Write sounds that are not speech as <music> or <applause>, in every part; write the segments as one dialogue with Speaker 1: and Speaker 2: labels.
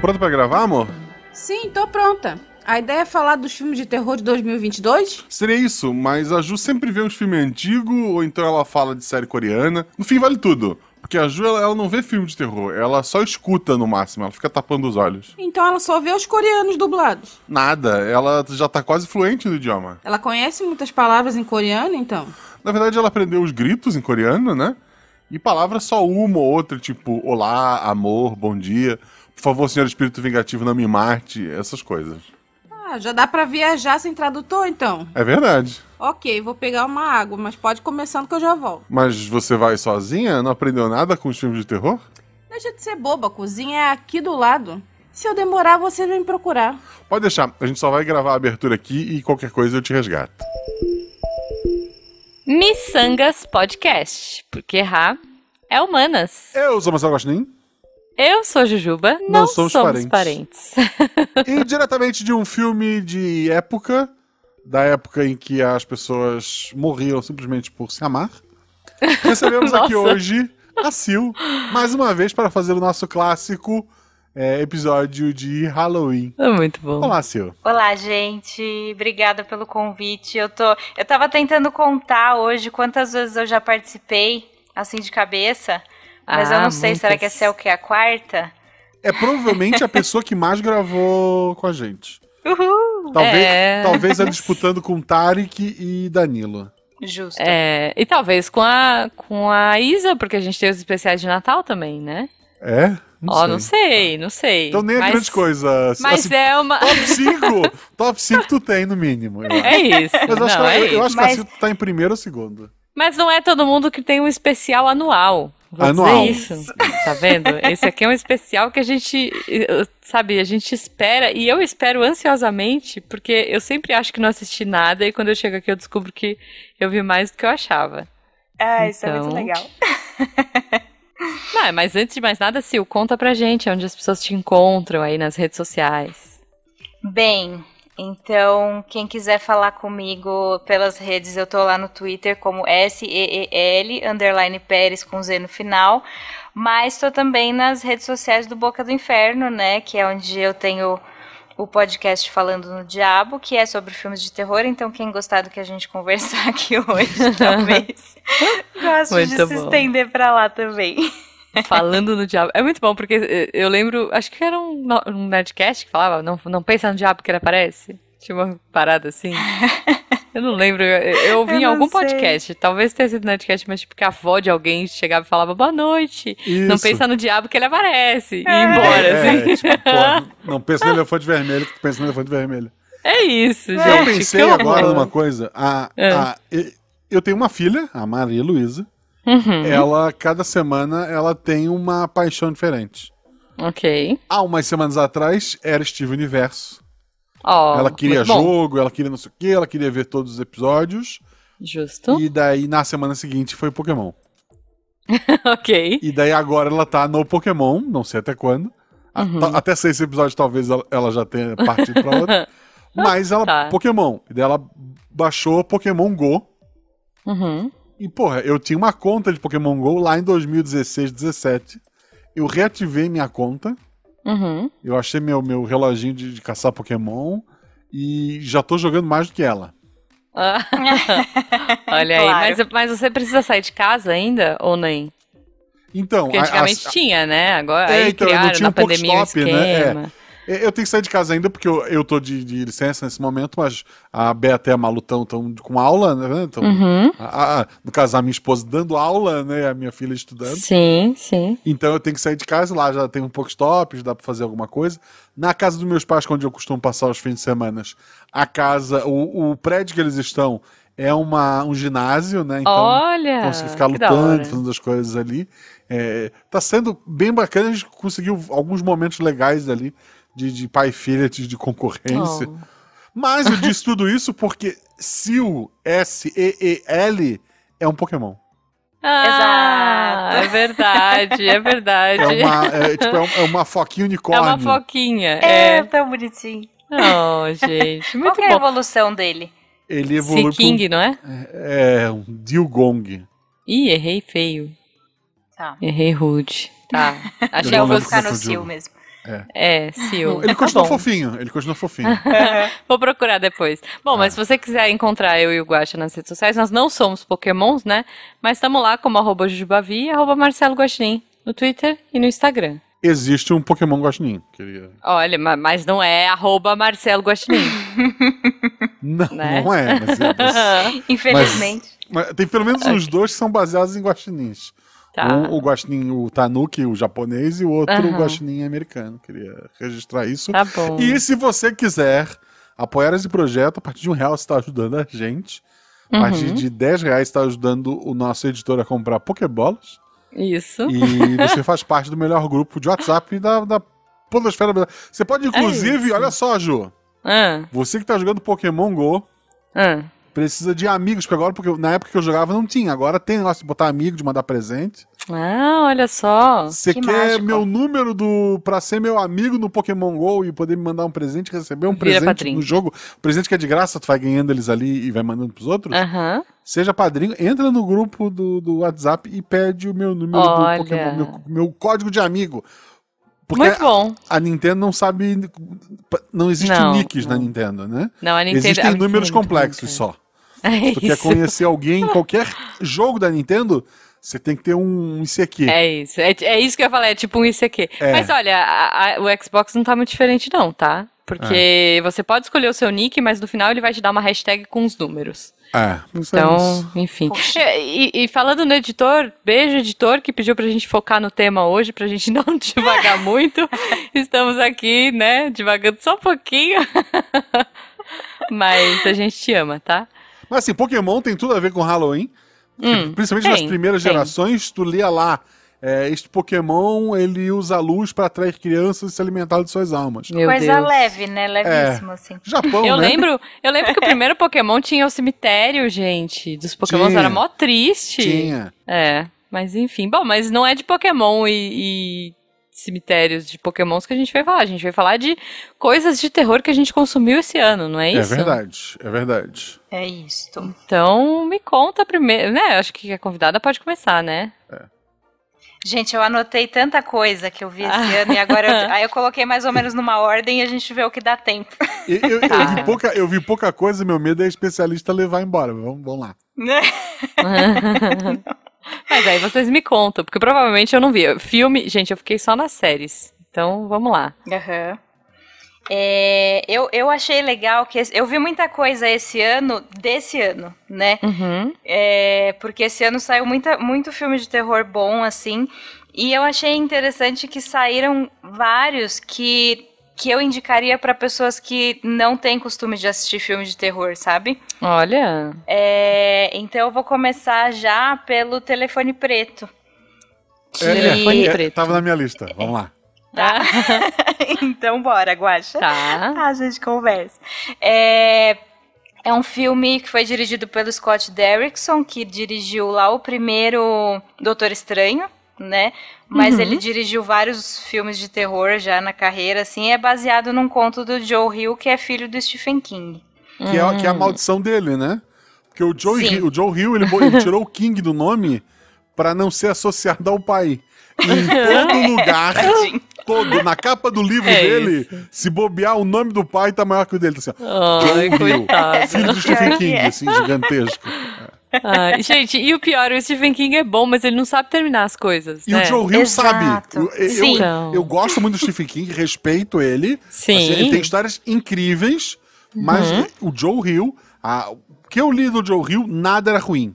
Speaker 1: Pronto pra gravar, amor?
Speaker 2: Sim, tô pronta. A ideia é falar dos filmes de terror de 2022?
Speaker 1: Seria isso, mas a Ju sempre vê uns filmes antigos, ou então ela fala de série coreana. No fim, vale tudo. Porque a Ju, ela, ela não vê filme de terror, ela só escuta no máximo, ela fica tapando os olhos.
Speaker 2: Então ela só vê os coreanos dublados.
Speaker 1: Nada, ela já tá quase fluente no idioma.
Speaker 2: Ela conhece muitas palavras em coreano, então?
Speaker 1: Na verdade, ela aprendeu os gritos em coreano, né? E palavras só uma ou outra, tipo olá, amor, bom dia. Por favor, senhor espírito vingativo, não me mate, essas coisas.
Speaker 2: Ah, já dá pra viajar sem tradutor, então.
Speaker 1: É verdade.
Speaker 2: Ok, vou pegar uma água, mas pode ir começando que eu já volto.
Speaker 1: Mas você vai sozinha? Não aprendeu nada com os filmes de terror?
Speaker 2: Deixa de ser boba, a cozinha é aqui do lado. Se eu demorar, você vem me procurar.
Speaker 1: Pode deixar, a gente só vai gravar a abertura aqui e qualquer coisa eu te resgato.
Speaker 3: Missangas Podcast, porque errar é humanas.
Speaker 1: Eu sou Marcelo Gostin.
Speaker 3: Eu sou Jujuba, não,
Speaker 1: Não somos
Speaker 3: somos parentes.
Speaker 1: E diretamente de um filme de época, da época em que as pessoas morriam simplesmente por se amar, <laughs> recebemos aqui hoje a Sil, mais uma vez para fazer o nosso clássico é, episódio de Halloween.
Speaker 3: É muito bom.
Speaker 1: Olá, Sil.
Speaker 4: Olá, gente. Obrigada pelo convite. Eu tô, eu tava tentando contar hoje quantas vezes eu já participei, assim de cabeça, mas eu
Speaker 3: Ah,
Speaker 4: não sei, será que essa é o que a quarta?
Speaker 1: É provavelmente a pessoa que mais gravou com a gente.
Speaker 4: Uhul.
Speaker 1: Talvez,
Speaker 3: É.
Speaker 1: talvez ela disputando com Tarek e Danilo.
Speaker 4: Justo.
Speaker 3: É, e talvez com a, com a Isa, porque a gente tem os especiais de Natal também, né?
Speaker 1: É?
Speaker 3: Ó, não sei, não sei.
Speaker 1: Então nem é
Speaker 3: mas,
Speaker 1: grande coisa.
Speaker 3: Mas
Speaker 1: Assim,
Speaker 3: é uma.
Speaker 1: Top 5! top 5 tu tem, no mínimo. eu.
Speaker 3: É isso.
Speaker 1: Mas eu acho,
Speaker 3: não,
Speaker 1: que,
Speaker 3: é
Speaker 1: eu, eu acho
Speaker 4: Mas-
Speaker 1: que a tá em primeiro ou segundo.
Speaker 3: Mas não é todo mundo que tem um especial anual. Vou
Speaker 1: Anual.
Speaker 3: dizer isso. Tá vendo? Esse aqui é um especial que a gente, eh, sabe, a gente espera, e eu espero ansiosamente, porque eu sempre acho que não assisti nada, e quando eu chego aqui eu descubro que eu vi mais do que eu achava.
Speaker 4: Ah, isso é muito
Speaker 3: Então-
Speaker 4: legal. <laughs>
Speaker 3: Não, mas antes de mais nada, Sil, conta pra gente onde as pessoas te encontram aí nas redes sociais.
Speaker 4: Bem, então quem quiser falar comigo pelas redes, eu tô lá no Twitter como S-E-E-L, underline Pérez com Z no final. Mas tô também nas redes sociais do Boca do Inferno, né? Que é onde eu tenho o podcast Falando no Diabo, que é sobre filmes de terror. Então, quem gostar do que a gente <laughs> conversar aqui hoje, talvez <laughs> goste de se
Speaker 3: bom.
Speaker 4: estender pra lá também.
Speaker 3: Falando no diabo. É muito bom, porque eh, eu lembro, acho que era um, um Nerdcast que falava, não, não pensa no diabo que ele aparece. Tinha uma parada assim. <laughs> Eu não lembro, eu, eu ouvi
Speaker 4: Eu
Speaker 3: em
Speaker 4: não
Speaker 3: algum
Speaker 4: sei.
Speaker 3: podcast, talvez tenha sido Nerdcast, mas tipo que a avó de alguém chegava e falava boa noite. Não
Speaker 1: Isso.
Speaker 3: pensa no diabo que ele aparece. E ir embora,
Speaker 1: É,
Speaker 3: assim.
Speaker 1: tipo, pô, <laughs> não pensa no elefante vermelho, que tu pensa no elefante vermelho.
Speaker 3: É isso, gente.
Speaker 1: eu pensei agora numa coisa. A,
Speaker 3: É.
Speaker 1: a- e- eu tenho uma filha, a Maria Luísa.
Speaker 3: Uhum,
Speaker 1: Ela, cada semana, ela tem uma paixão diferente.
Speaker 3: Ok.
Speaker 1: Há umas semanas atrás, era Steve Universo.
Speaker 3: Ó,
Speaker 1: ela queria jogo, ela queria não sei o quê, ela queria ver todos os episódios.
Speaker 3: Justo.
Speaker 1: E daí, na semana seguinte, foi Pokémon. <laughs>
Speaker 3: ok.
Speaker 1: E daí agora ela tá no Pokémon, não sei até quando.
Speaker 3: Uhum.
Speaker 1: Até seis episódios talvez ela, ela já tenha partido pra outra. <laughs> Mas ela,
Speaker 3: Tá.
Speaker 1: Pokémon. E daí ela baixou Pokémon Go.
Speaker 3: Uhum.
Speaker 1: E, porra, eu tinha uma conta de Pokémon Go lá em 2016, 17. Eu reativei minha conta.
Speaker 3: Uhum.
Speaker 1: Eu achei meu, meu reloginho de, de caçar Pokémon. E já tô jogando mais do que ela.
Speaker 3: Ah, <laughs> Olha aí,
Speaker 4: Claro.
Speaker 3: mas, mas você precisa sair de casa ainda ou nem?
Speaker 1: Então,
Speaker 3: Porque
Speaker 1: a-
Speaker 3: antigamente
Speaker 1: a-
Speaker 3: tinha, né? Agora
Speaker 1: É,
Speaker 3: aí
Speaker 1: então, eu não
Speaker 3: criaram
Speaker 1: tinha
Speaker 3: na
Speaker 1: um
Speaker 3: pandemia um
Speaker 1: Pokestop, né? É. Eu tenho que sair de casa ainda porque eu, eu tô de, de licença nesse momento, mas a Beata e a Malu estão com aula, né? Então,
Speaker 3: Uhum.
Speaker 1: a- a- no caso, a minha esposa dando aula, né? A minha filha estudando.
Speaker 3: Sim, sim.
Speaker 1: Então eu tenho que sair de casa, lá já tem um pouco stop, já dá pra fazer alguma coisa. Na casa dos meus pais, onde eu costumo passar os fins de semana, a casa, o, o prédio que eles estão é uma, um ginásio, né? Então
Speaker 3: Olha!
Speaker 1: consegui ficar lutando, fazendo as coisas ali. É, tá sendo bem bacana, a gente conseguiu alguns momentos legais ali de, de pai e filha, de, de concorrência.
Speaker 3: Oh.
Speaker 1: Mas eu <laughs> disse tudo isso porque Sil, S-E-E-L, é um Pokémon.
Speaker 3: Ah,
Speaker 4: Exato.
Speaker 3: é verdade, é verdade.
Speaker 1: É uma, é, tipo, é um- é uma foquinha
Speaker 3: É
Speaker 1: unicórnio.
Speaker 3: uma foquinha.
Speaker 4: É,
Speaker 3: É.
Speaker 4: tão bonitinho.
Speaker 3: Oh, gente, <laughs>
Speaker 4: Qual
Speaker 3: muito
Speaker 4: que é a evolução dele?
Speaker 1: Ele evolui
Speaker 3: Sea King, não é?
Speaker 1: É, um Dilgong.
Speaker 3: Ih, errei feio.
Speaker 4: Tá.
Speaker 3: Errei rude. Tá. Achei
Speaker 1: Eu
Speaker 4: Eu
Speaker 3: que
Speaker 4: vou ficar no. Sil mesmo.
Speaker 3: É, Seal.
Speaker 1: Ele
Speaker 3: Tá
Speaker 1: continua
Speaker 3: bom.
Speaker 1: fofinho, ele continua fofinho. <laughs>
Speaker 3: Vou procurar depois. Bom, mas se você quiser encontrar eu e o Guaxa nas redes sociais, nós não somos pokémons, né? Mas estamos lá como arroba Jujubavi e arroba Marcelo Guaxinim no Twitter e no Instagram.
Speaker 1: Existe um Pokémon Guaxinim. Queria...
Speaker 3: Olha, ma- mas não é arroba Marcelo Guaxinim. <laughs>
Speaker 1: Não,
Speaker 3: Né?
Speaker 1: não é, mas, é- <laughs> mas-
Speaker 4: Infelizmente.
Speaker 1: mas tem pelo menos uns dois que são baseados em guaxinins.
Speaker 3: Tá.
Speaker 1: Um, o guaxinim, o Tanuki, o japonês, e o outro o
Speaker 3: Aham.
Speaker 1: guaxinim americano. Queria registrar isso.
Speaker 3: Tá bom.
Speaker 1: E se você quiser apoiar esse projeto, a partir de um real você está ajudando a gente. A partir
Speaker 3: Uhum.
Speaker 1: de 10 reais está ajudando o nosso editor a comprar Pokébolas.
Speaker 3: Isso.
Speaker 1: E você faz parte do melhor grupo de WhatsApp da, da Podosfera. Você pode, inclusive,
Speaker 3: É
Speaker 1: olha só, Ju.
Speaker 3: Ah,
Speaker 1: Você que tá jogando Pokémon GO,
Speaker 3: ah.
Speaker 1: Precisa de amigos, porque agora, porque na época que eu jogava não tinha. Agora tem negócio de botar amigo, de mandar presente.
Speaker 3: Ah, olha só.
Speaker 1: Você
Speaker 4: Que
Speaker 1: quer
Speaker 4: mágico.
Speaker 1: meu número do pra ser meu amigo no Pokémon GO e poder me mandar um presente, receber um
Speaker 3: Vira
Speaker 1: presente
Speaker 3: padrinho.
Speaker 1: no jogo. Presente que é de graça, tu vai ganhando eles ali e vai mandando pros outros.
Speaker 3: Aham.
Speaker 1: Seja padrinho, entra no grupo do, do WhatsApp e pede o meu número
Speaker 3: Olha.
Speaker 1: do Pokémon, meu, meu código de amigo. Porque
Speaker 3: Muito bom.
Speaker 1: a Nintendo não sabe. Não existe
Speaker 3: Não,
Speaker 1: nicks na
Speaker 3: não.
Speaker 1: Nintendo, né?
Speaker 3: Não, a Nintendo.
Speaker 1: Existem
Speaker 3: a Nintendo
Speaker 1: números
Speaker 3: muito
Speaker 1: complexos só.
Speaker 3: É
Speaker 1: Se tu quer
Speaker 3: isso.
Speaker 1: conhecer alguém em qualquer jogo da Nintendo, você tem que ter um ICQ.
Speaker 3: É isso. É, é isso que eu ia falar, é tipo um ICQ.
Speaker 1: É.
Speaker 3: Mas olha, a- a- o Xbox não tá muito diferente, não, tá? Porque você pode escolher o seu nick, mas no final ele vai te dar uma hashtag com os números.
Speaker 1: É, isso é
Speaker 3: Então,
Speaker 1: isso.
Speaker 3: enfim. E, e- e falando no editor, beijo, editor, que pediu pra gente focar no tema hoje, pra gente <laughs> não devagar muito. <laughs> Estamos aqui, né, devagando só um pouquinho. <laughs> Mas a gente te ama, tá?
Speaker 1: Mas assim, Pokémon tem tudo a ver com Halloween.
Speaker 3: Hum,
Speaker 1: Principalmente nas
Speaker 3: tem,
Speaker 1: primeiras
Speaker 3: tem.
Speaker 1: gerações, tu lia lá. é, este Pokémon ele usa a luz para atrair crianças e se alimentar de suas almas.
Speaker 3: Meu
Speaker 4: Coisa
Speaker 3: Deus.
Speaker 4: leve, né? Levíssimo, assim.
Speaker 1: Japão,
Speaker 3: Eu
Speaker 1: né?
Speaker 3: lembro, eu lembro que o <laughs> primeiro Pokémon tinha o cemitério, gente. Dos Pokémons
Speaker 1: Tinha.
Speaker 3: era mó triste.
Speaker 1: Tinha.
Speaker 3: É, mas enfim. Bom, mas não é de Pokémon e, e cemitérios de Pokémons que a gente vai falar. A gente vai falar de coisas de terror que a gente consumiu esse ano, não é
Speaker 1: É
Speaker 3: isso?
Speaker 1: verdade, é verdade.
Speaker 4: É isto.
Speaker 3: Então, me conta primeiro, né? Acho que a convidada pode começar, né?
Speaker 4: Gente, eu anotei tanta coisa que eu vi esse
Speaker 3: Ah.
Speaker 4: ano e agora eu, <laughs> aí eu coloquei mais ou menos numa ordem e a gente vê o que dá tempo.
Speaker 1: Eu, eu
Speaker 3: Tá.
Speaker 1: vi pouca, eu vi pouca coisa, meu medo é especialista levar embora. Vamos, vamos lá. <laughs> <laughs>
Speaker 3: Mas aí vocês me contam, porque provavelmente eu não vi. Filme, gente, eu fiquei só nas séries. Então, vamos lá.
Speaker 4: Aham. É, eu, eu achei legal que eu vi muita coisa esse ano, desse ano, né?
Speaker 3: Uhum.
Speaker 4: É, porque esse ano saiu muita, muito filme de terror bom, assim. E eu achei interessante que saíram vários que, que eu indicaria para pessoas que não têm costume de assistir filme de terror, sabe?
Speaker 3: Olha.
Speaker 4: É, então eu vou começar já pelo Telefone Preto.
Speaker 1: É,
Speaker 3: Telefone
Speaker 1: é,
Speaker 3: preto.
Speaker 1: Tava na minha lista. Vamos lá.
Speaker 3: Tá. <laughs>
Speaker 4: então bora, Guaxa.
Speaker 3: tá. <laughs>
Speaker 4: A gente conversa. É, é um filme que foi dirigido pelo Scott Derrickson, que dirigiu lá o primeiro Doutor Estranho, né? Mas
Speaker 3: Uhum.
Speaker 4: ele dirigiu vários filmes de terror já na carreira, assim. É baseado num conto do Joe Hill, que é filho do Stephen King.
Speaker 1: Que é, que é a maldição dele, né? Porque o Joe,
Speaker 4: Sim.
Speaker 1: Hill, o Joe Hill, ele, ele tirou o King do nome pra não ser associado ao pai. E em <laughs> todo lugar, <laughs> todo, na capa do livro
Speaker 3: É
Speaker 1: dele, se bobear, o nome do pai tá maior que o dele. Tá assim, ó,
Speaker 3: Ai,
Speaker 1: Joe Hill, filho do Stephen King,
Speaker 4: é.
Speaker 1: assim, gigantesco.
Speaker 3: Ai, gente, e o pior, o Stephen King é bom, mas ele não sabe terminar as coisas.
Speaker 1: E
Speaker 3: né?
Speaker 1: o Joe Hill
Speaker 4: Exato.
Speaker 1: sabe. Eu, eu,
Speaker 4: Sim.
Speaker 3: Então.
Speaker 1: eu gosto muito do Stephen King, respeito ele.
Speaker 3: Sim.
Speaker 1: Assim, ele tem histórias incríveis, mas
Speaker 3: Uhum.
Speaker 1: o Joe Hill, a- o que eu li do Joe Hill, nada era ruim.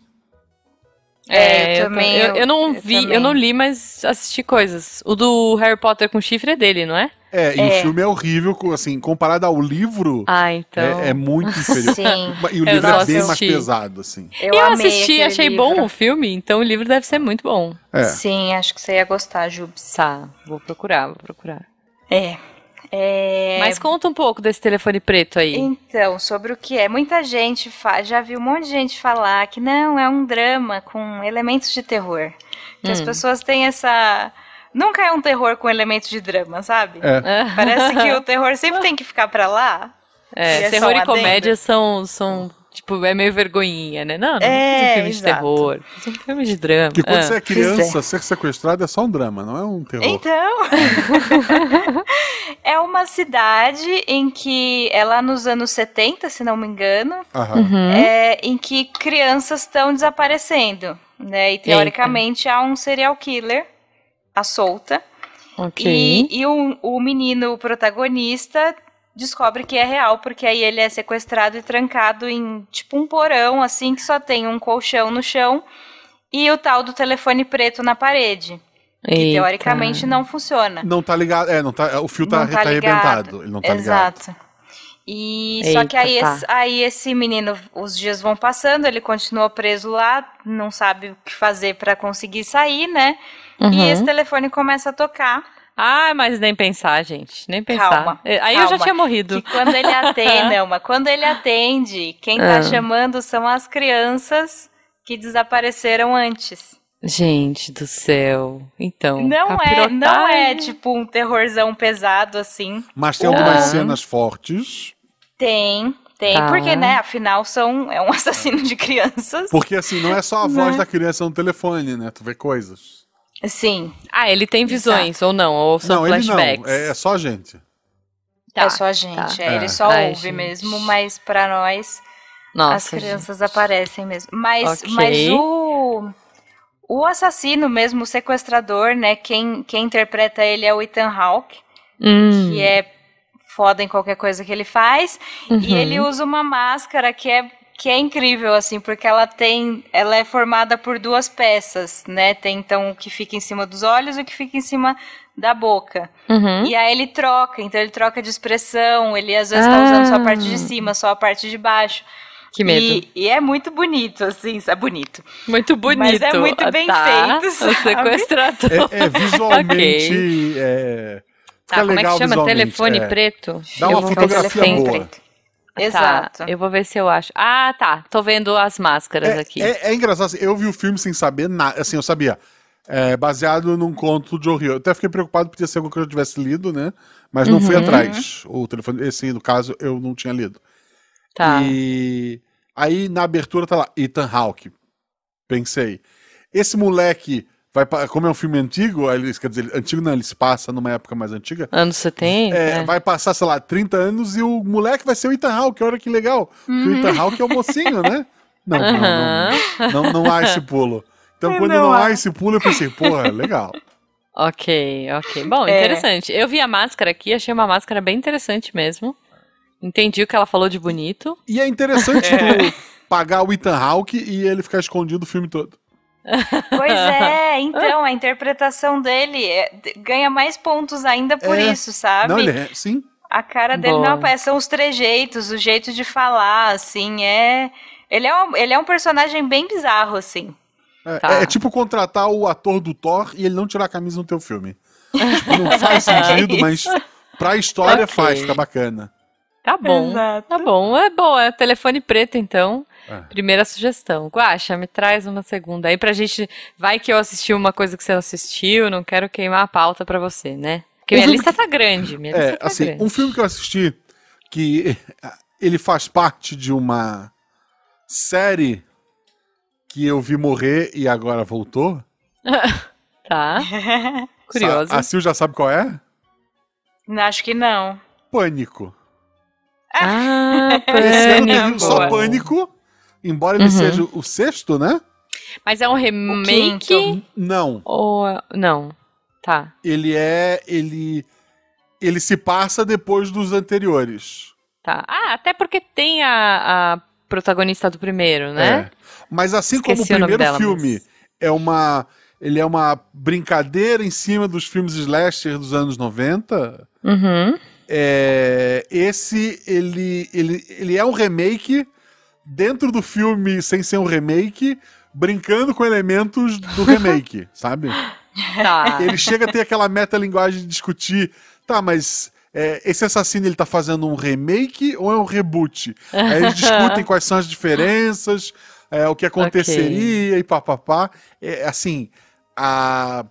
Speaker 4: É, eu
Speaker 3: eu,
Speaker 4: também,
Speaker 3: eu, eu não
Speaker 4: eu
Speaker 3: vi, eu não li, mas assisti coisas. O do Harry Potter com chifre é dele, não é?
Speaker 1: É, e
Speaker 4: É.
Speaker 1: o filme é horrível, assim, comparado ao livro,
Speaker 3: Ah, então.
Speaker 1: é, é muito inferior.
Speaker 4: Sim.
Speaker 1: E o
Speaker 3: Eu
Speaker 1: livro é bem mais
Speaker 3: assisti.
Speaker 1: pesado, assim.
Speaker 4: Eu,
Speaker 3: eu assisti, achei
Speaker 4: livro.
Speaker 3: bom o filme, então o livro deve ser muito bom.
Speaker 1: É.
Speaker 4: Sim, acho que você ia gostar, Jubes.
Speaker 3: Tá, vou procurar, vou procurar.
Speaker 4: É. É,
Speaker 3: Mas conta um pouco desse telefone preto aí.
Speaker 4: Então, sobre o que é? Muita gente fa- já viu um monte de gente falar que não, é um drama com elementos de terror. Que as
Speaker 3: Hum.
Speaker 4: pessoas têm essa. Nunca é um terror com elementos de drama, sabe?
Speaker 1: É. <laughs>
Speaker 4: Parece que o terror sempre tem que ficar pra lá.
Speaker 3: É,
Speaker 4: E é
Speaker 3: terror e comédia são, são Tipo, é meio vergonhinha, né? Não, não
Speaker 4: É,
Speaker 3: é, um filme de
Speaker 4: exato.
Speaker 3: terror. Fiz um filme de drama.
Speaker 1: Que quando
Speaker 3: Ah.
Speaker 1: você é criança, ser sequestrado é só um drama, não é um terror.
Speaker 4: Então, <laughs> é uma cidade em que é lá nos anos 70, se não me engano,
Speaker 1: Aham.
Speaker 3: Uhum.
Speaker 4: é, em que crianças estão desaparecendo, né? E teoricamente há um serial killer à solta.
Speaker 3: Ok.
Speaker 4: E, e o, o menino, o protagonista, descobre que é real, porque aí ele é sequestrado e trancado em tipo um porão, assim, que só tem um colchão no chão e o tal do telefone preto na parede. Que
Speaker 3: Eita.
Speaker 4: teoricamente não funciona.
Speaker 1: Não tá ligado. É, não tá, o fio tá,
Speaker 4: Não tá
Speaker 1: tá arrebentado. Ele não tá ligado.
Speaker 4: Exato. E só que
Speaker 3: Eita,
Speaker 4: aí,
Speaker 3: tá.
Speaker 4: esse, aí esse menino, os dias vão passando, ele continua preso lá, não sabe o que fazer pra conseguir sair, né?
Speaker 3: Uhum.
Speaker 4: E esse telefone começa a tocar.
Speaker 3: Ah, mas nem pensar, gente. Nem pensar.
Speaker 4: Calma,
Speaker 3: Eh, Aí eu já
Speaker 4: calma.
Speaker 3: tinha morrido.
Speaker 4: Que quando ele <laughs> atende, não, mas quando ele atende, quem tá
Speaker 3: Ah.
Speaker 4: chamando são as crianças que desapareceram antes.
Speaker 3: Gente do céu. Então.
Speaker 4: Não é, não é tipo um terrorzão pesado assim.
Speaker 1: Mas tem algumas
Speaker 3: Ah.
Speaker 1: cenas fortes.
Speaker 4: Tem, tem,
Speaker 3: Tá.
Speaker 4: porque né, afinal são é um <laughs> assassino de crianças.
Speaker 1: Porque assim, não é só a voz
Speaker 4: Né?
Speaker 1: da criança no telefone, né? Tu vê coisas.
Speaker 4: Sim,
Speaker 3: Ah, ele tem visões, ou não? Ou são
Speaker 1: não, ele
Speaker 3: flashbacks?
Speaker 1: não. É, é só a gente.
Speaker 3: Tá,
Speaker 4: é só a gente,
Speaker 3: tá.
Speaker 4: é,
Speaker 1: É.
Speaker 4: ele só
Speaker 3: Ai,
Speaker 4: ouve
Speaker 3: gente.
Speaker 4: mesmo, mas pra nós
Speaker 3: Nossa,
Speaker 4: as crianças
Speaker 3: gente.
Speaker 4: aparecem mesmo. Mas,
Speaker 3: Ok.
Speaker 4: mas o, o assassino mesmo, o sequestrador, né? Quem, quem interpreta ele é o Ethan Hawke,
Speaker 3: Hum,
Speaker 4: que é foda em qualquer coisa que ele faz.
Speaker 3: uhum.
Speaker 4: E ele usa uma máscara que é, que é incrível, assim, porque ela tem. Ela é formada por duas peças, né? Tem então o que fica em cima dos olhos e o que fica em cima da boca.
Speaker 3: Uhum.
Speaker 4: E aí ele troca, então ele troca de expressão, ele às vezes tá
Speaker 3: Ah.
Speaker 4: usando só a parte de cima, só a parte de baixo.
Speaker 3: Que medo.
Speaker 4: E, e é muito bonito, assim, é bonito.
Speaker 3: Muito bonito.
Speaker 4: Mas é muito bem
Speaker 3: tá?
Speaker 4: feito,
Speaker 3: O
Speaker 4: sabe?
Speaker 3: sequestrador.
Speaker 1: É, é visualmente. é,
Speaker 3: Tá, como é que
Speaker 1: legal
Speaker 3: chama? Telefone
Speaker 1: é.
Speaker 3: preto?
Speaker 1: Dá uma fotografia boa.
Speaker 3: Tá,
Speaker 4: Exato.
Speaker 3: eu vou ver se eu acho. Ah, tá. Tô vendo as máscaras
Speaker 1: É,
Speaker 3: aqui.
Speaker 1: é- é engraçado, assim, eu vi o filme sem saber nada. Assim, eu sabia. É, baseado num conto de horror. Eu até fiquei preocupado por ter sido algo que eu tivesse lido, né? Mas não
Speaker 3: Uhum.
Speaker 1: fui atrás. O telefone, esse, no caso, eu não tinha lido.
Speaker 3: Tá.
Speaker 1: E aí na abertura tá lá, Ethan Hawke. Pensei. Esse moleque vai como é um filme antigo, ele, quer dizer, antigo não, ele se passa numa época mais antiga.
Speaker 3: Anos 70?
Speaker 1: É,
Speaker 3: né?
Speaker 1: Vai passar, sei lá, 30 anos e o moleque vai ser o Ethan Hawke, olha que legal. Porque o Ethan Hawke é o mocinho, né? Não, não,
Speaker 3: Aham.
Speaker 1: não, não, não há esse pulo. Então, quando
Speaker 4: Não
Speaker 1: não há esse pulo, eu pensei, porra, legal.
Speaker 3: Ok, ok. Bom,
Speaker 4: É.
Speaker 3: interessante. Eu vi a máscara aqui, achei uma máscara bem interessante mesmo. Entendi o que ela falou de bonito.
Speaker 1: E é interessante tu pagar o Ethan Hawke e ele ficar escondido o filme todo.
Speaker 4: Pois <laughs> é, então, a interpretação dele é- ganha mais pontos ainda por
Speaker 1: É.
Speaker 4: isso, sabe?
Speaker 1: Não, ele é, sim.
Speaker 4: A cara dele
Speaker 3: Boa.
Speaker 4: não aparece, são os trejeitos, o jeito de falar, assim, é... Ele é um, ele é um personagem bem bizarro, assim.
Speaker 1: É,
Speaker 3: Tá.
Speaker 1: é tipo contratar o ator do Thor e ele não tirar a camisa no teu filme. <laughs> Tipo, não faz sentido, mas pra história
Speaker 3: Ok.
Speaker 1: faz, tá bacana.
Speaker 3: Tá bom.
Speaker 4: Exato.
Speaker 3: Tá bom. É boa. É telefone preto, então.
Speaker 1: É.
Speaker 3: Primeira sugestão. Guaxa, me traz uma segunda aí pra gente. Vai que eu assisti uma coisa que você não assistiu, não quero queimar a pauta pra você, né? Porque
Speaker 1: Um
Speaker 3: minha lista tá grande. Minha
Speaker 1: É,
Speaker 3: lista tá
Speaker 1: assim,
Speaker 3: grande.
Speaker 1: um filme que eu assisti que <laughs> ele faz parte de uma série que eu vi morrer e agora voltou. <laughs>
Speaker 3: Tá. Curioso.
Speaker 1: A Sil já sabe qual é?
Speaker 4: Acho que não.
Speaker 1: Pânico.
Speaker 3: Ah,
Speaker 1: Esse ano teve
Speaker 3: pânico.
Speaker 1: só Pânico, embora ele
Speaker 3: Uhum.
Speaker 1: seja o sexto, né?
Speaker 3: Mas é um remake
Speaker 4: quinto.
Speaker 1: Não.
Speaker 3: ou. Não. Tá.
Speaker 1: Ele é. Ele. Ele se passa depois dos anteriores.
Speaker 3: Tá. Ah, até porque tem a, a protagonista do primeiro, né?
Speaker 1: É. Mas assim
Speaker 3: Esqueci
Speaker 1: como
Speaker 3: o
Speaker 1: o primeiro
Speaker 3: dela,
Speaker 1: filme
Speaker 3: mas-
Speaker 1: é uma. Ele é uma brincadeira em cima dos filmes slasher dos anos 90.
Speaker 3: Uhum.
Speaker 1: É, esse, ele, ele, ele é um remake dentro do filme sem ser um remake, brincando com elementos do remake, <laughs> sabe?
Speaker 3: Tá.
Speaker 1: Ele chega a ter aquela metalinguagem de discutir, tá, mas é, esse assassino ele tá fazendo um remake ou é um reboot? Aí eles discutem quais são as diferenças, é, o que aconteceria e papapá. É, assim, a,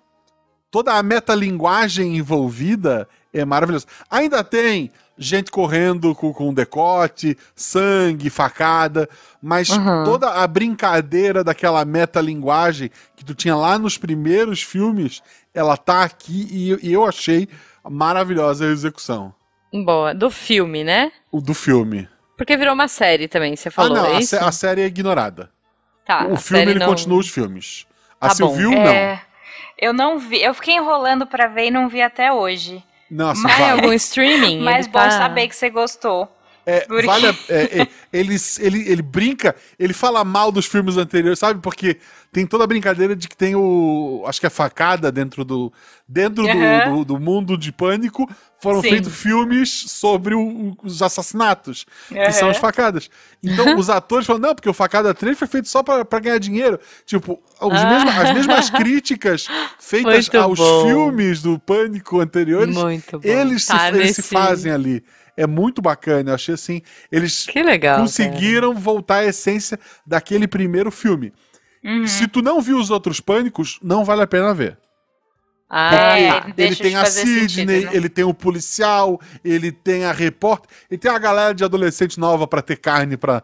Speaker 1: toda a metalinguagem envolvida é maravilhosa. Ainda tem gente correndo com, com decote, sangue, facada, mas
Speaker 3: Uhum.
Speaker 1: toda a brincadeira daquela metalinguagem que tu tinha lá nos primeiros filmes, ela tá aqui e, e eu achei maravilhosa a execução
Speaker 3: Boa. Do filme, né?
Speaker 1: o do filme.
Speaker 3: Porque virou uma série também, você falou,
Speaker 1: ah, não,
Speaker 3: é
Speaker 1: a, sé- a série é ignorada.
Speaker 3: Tá,
Speaker 1: o
Speaker 3: a
Speaker 1: filme
Speaker 3: série
Speaker 1: ele
Speaker 3: não-
Speaker 1: continua os filmes. A
Speaker 3: Tá
Speaker 1: Sil
Speaker 3: bom.
Speaker 1: viu?
Speaker 4: É, eu não vi, eu fiquei enrolando pra ver e não vi até hoje.
Speaker 1: Nossa,
Speaker 3: em
Speaker 1: vai.
Speaker 3: algum streaming?
Speaker 4: Mas bom
Speaker 3: tá-
Speaker 4: saber que você gostou.
Speaker 1: É, vale a- é, é, ele, ele, ele brinca, ele fala mal dos filmes anteriores, sabe? Porque tem toda a brincadeira de que tem o. Acho que é facada dentro do. Dentro do-
Speaker 4: Aham.
Speaker 1: do, do mundo de pânico, foram feitos filmes sobre o- os assassinatos, que são as facadas. Então <laughs> os atores falam, não, porque o Facada 3 foi feito só pra, pra ganhar dinheiro. Tipo,
Speaker 3: Ah.
Speaker 1: mesmos- as mesmas <laughs> críticas feitas
Speaker 3: Muito
Speaker 1: aos
Speaker 3: bom.
Speaker 1: filmes do pânico anteriores,
Speaker 3: Muito bom.
Speaker 1: eles,
Speaker 3: Tá
Speaker 1: se, eles se
Speaker 3: nesse-
Speaker 1: fazem ali. É muito bacana. Eu achei assim. Eles
Speaker 3: Que legal.
Speaker 1: conseguiram voltar à essência daquele primeiro filme.
Speaker 4: Uhum.
Speaker 1: Se tu não viu os outros pânicos, não vale a pena ver.
Speaker 3: cara. Ah,
Speaker 4: É,
Speaker 1: ele
Speaker 4: deixa
Speaker 1: tem a Sidney,
Speaker 4: sentido, né?
Speaker 1: ele tem o policial, ele tem a repórter, ele tem a galera de adolescente nova pra ter carne pra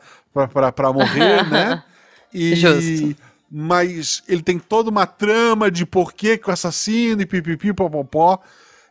Speaker 1: morrer, <laughs> né? E,
Speaker 3: Justo.
Speaker 1: Mas ele tem toda uma trama de porquê que o assassino e pipipi, popopó.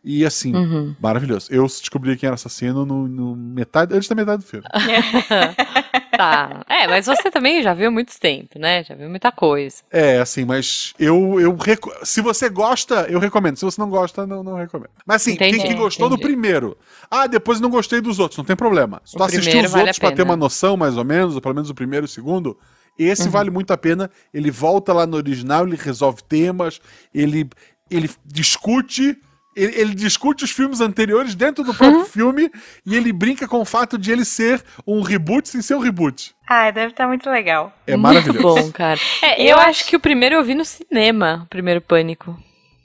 Speaker 1: E assim,
Speaker 3: Uhum.
Speaker 1: maravilhoso. Eu descobri quem era assassino no, no metade, antes da metade do filme. <laughs>
Speaker 3: Tá. É, mas você também já viu muito tempo, né? Já viu muita coisa.
Speaker 1: É, assim, mas eu, eu se você gosta, eu recomendo. Se você não gosta, não, não recomendo. Mas assim,
Speaker 3: Entendi,
Speaker 1: quem que gostou do
Speaker 3: entendi.
Speaker 1: primeiro? Ah, depois não gostei dos outros, não tem problema. Se tu assistiu os
Speaker 3: vale
Speaker 1: outros
Speaker 3: a
Speaker 1: pra ter uma noção, mais ou menos, ou pelo menos o primeiro e o segundo, esse
Speaker 3: Uhum.
Speaker 1: vale muito a pena. Ele volta lá no original, ele resolve temas, ele, ele discute. Ele, ele discute os filmes anteriores dentro do próprio
Speaker 3: Uhum.
Speaker 1: filme e ele brinca com o fato de ele ser um reboot sem ser um reboot.
Speaker 4: Ai, deve estar muito legal.
Speaker 1: É
Speaker 3: Muito
Speaker 1: maravilhoso.
Speaker 3: bom, cara. É, eu,
Speaker 4: Eu
Speaker 3: acho
Speaker 4: acho-
Speaker 3: que o primeiro eu vi no cinema, o primeiro Pânico.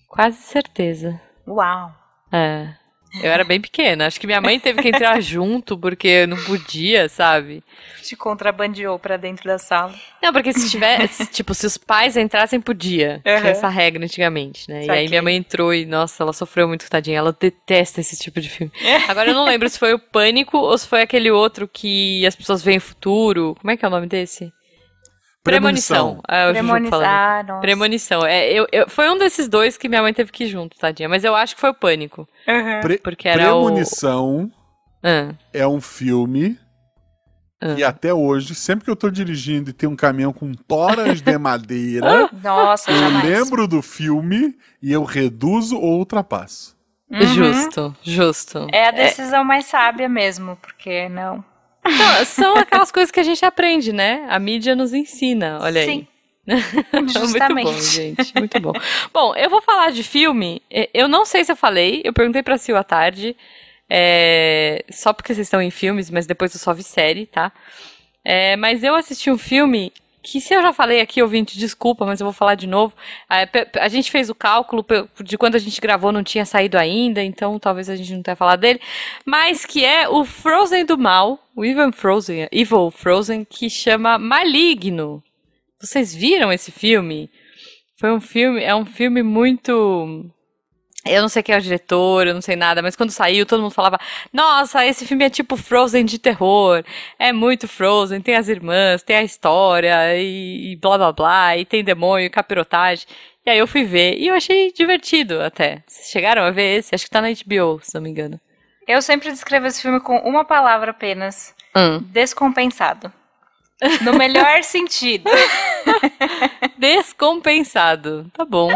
Speaker 3: Quase certeza.
Speaker 4: Uau.
Speaker 3: É. Eu era bem pequena. Acho que minha mãe teve que entrar <laughs> junto porque não podia, sabe?
Speaker 4: Te contrabandeou pra dentro da sala.
Speaker 3: Não, porque se tivesse, <laughs> tipo, se os pais entrassem, podia. Tinha
Speaker 4: Uhum.
Speaker 3: essa regra antigamente, né? E
Speaker 4: Saquei.
Speaker 3: aí minha mãe entrou e, nossa, ela sofreu muito, tadinha. Ela detesta esse tipo de filme. Agora eu não lembro se foi o Pânico ou se foi aquele outro que as pessoas veem o futuro. Como é que é o nome desse? Premonição. Ah, é o Juju falando.
Speaker 4: Premonizar, nossa.
Speaker 3: Premonição. É, eu, eu- foi um desses dois que minha mãe teve que ir junto, tadinha. Mas eu acho que foi o Pânico.
Speaker 4: Uhum.
Speaker 1: Pre-
Speaker 3: Porque era o-
Speaker 1: Premonição
Speaker 3: Ah,
Speaker 1: é um filme
Speaker 3: ah.
Speaker 1: E até hoje, sempre que eu tô dirigindo e tem um caminhão com toras de <laughs> madeira,
Speaker 4: Nossa,
Speaker 1: eu
Speaker 4: jamais.
Speaker 1: lembro do filme e eu reduzo ou ultrapasso.
Speaker 4: Uhum.
Speaker 3: Justo, justo.
Speaker 4: É a decisão mais sábia mesmo, porque não.
Speaker 3: Então, são aquelas coisas que a gente aprende, né? A mídia nos ensina, olha
Speaker 4: Sim.
Speaker 3: aí.
Speaker 4: Justamente. <laughs>
Speaker 3: Muito bom, gente. Muito bom. bom, eu vou falar de filme. Eh, Eu não sei se eu falei, eu perguntei pra Sil à tarde. é, só porque vocês estão em filmes, mas depois eu só vi série, tá? É, mas eu assisti um filme que, se eu já falei aqui, ouvinte, desculpa, mas eu vou falar de novo. A, gente fez o cálculo de quando a gente gravou, não tinha saído ainda, então talvez a gente não tenha falado dele. Mas que é o Frozen do Mal, o Evil Frozen, Evil Frozen, que chama Maligno. Vocês viram esse filme? Foi um filme, é um filme muito. Eu não sei quem é o diretor, eu não sei nada, mas quando saiu, todo mundo falava: Nossa, esse filme é tipo Frozen de terror. É muito Frozen, tem as irmãs, tem a história, e, e blá blá blá, e tem demônio, capirotagem. E aí eu fui ver, e eu achei divertido até. Vocês chegaram a ver esse? Acho que tá na HBO, se não me engano.
Speaker 4: Eu sempre descrevo esse filme com uma palavra apenas:
Speaker 3: Hum.
Speaker 4: descompensado. No melhor sentido. <laughs>
Speaker 3: Descompensado. Tá bom.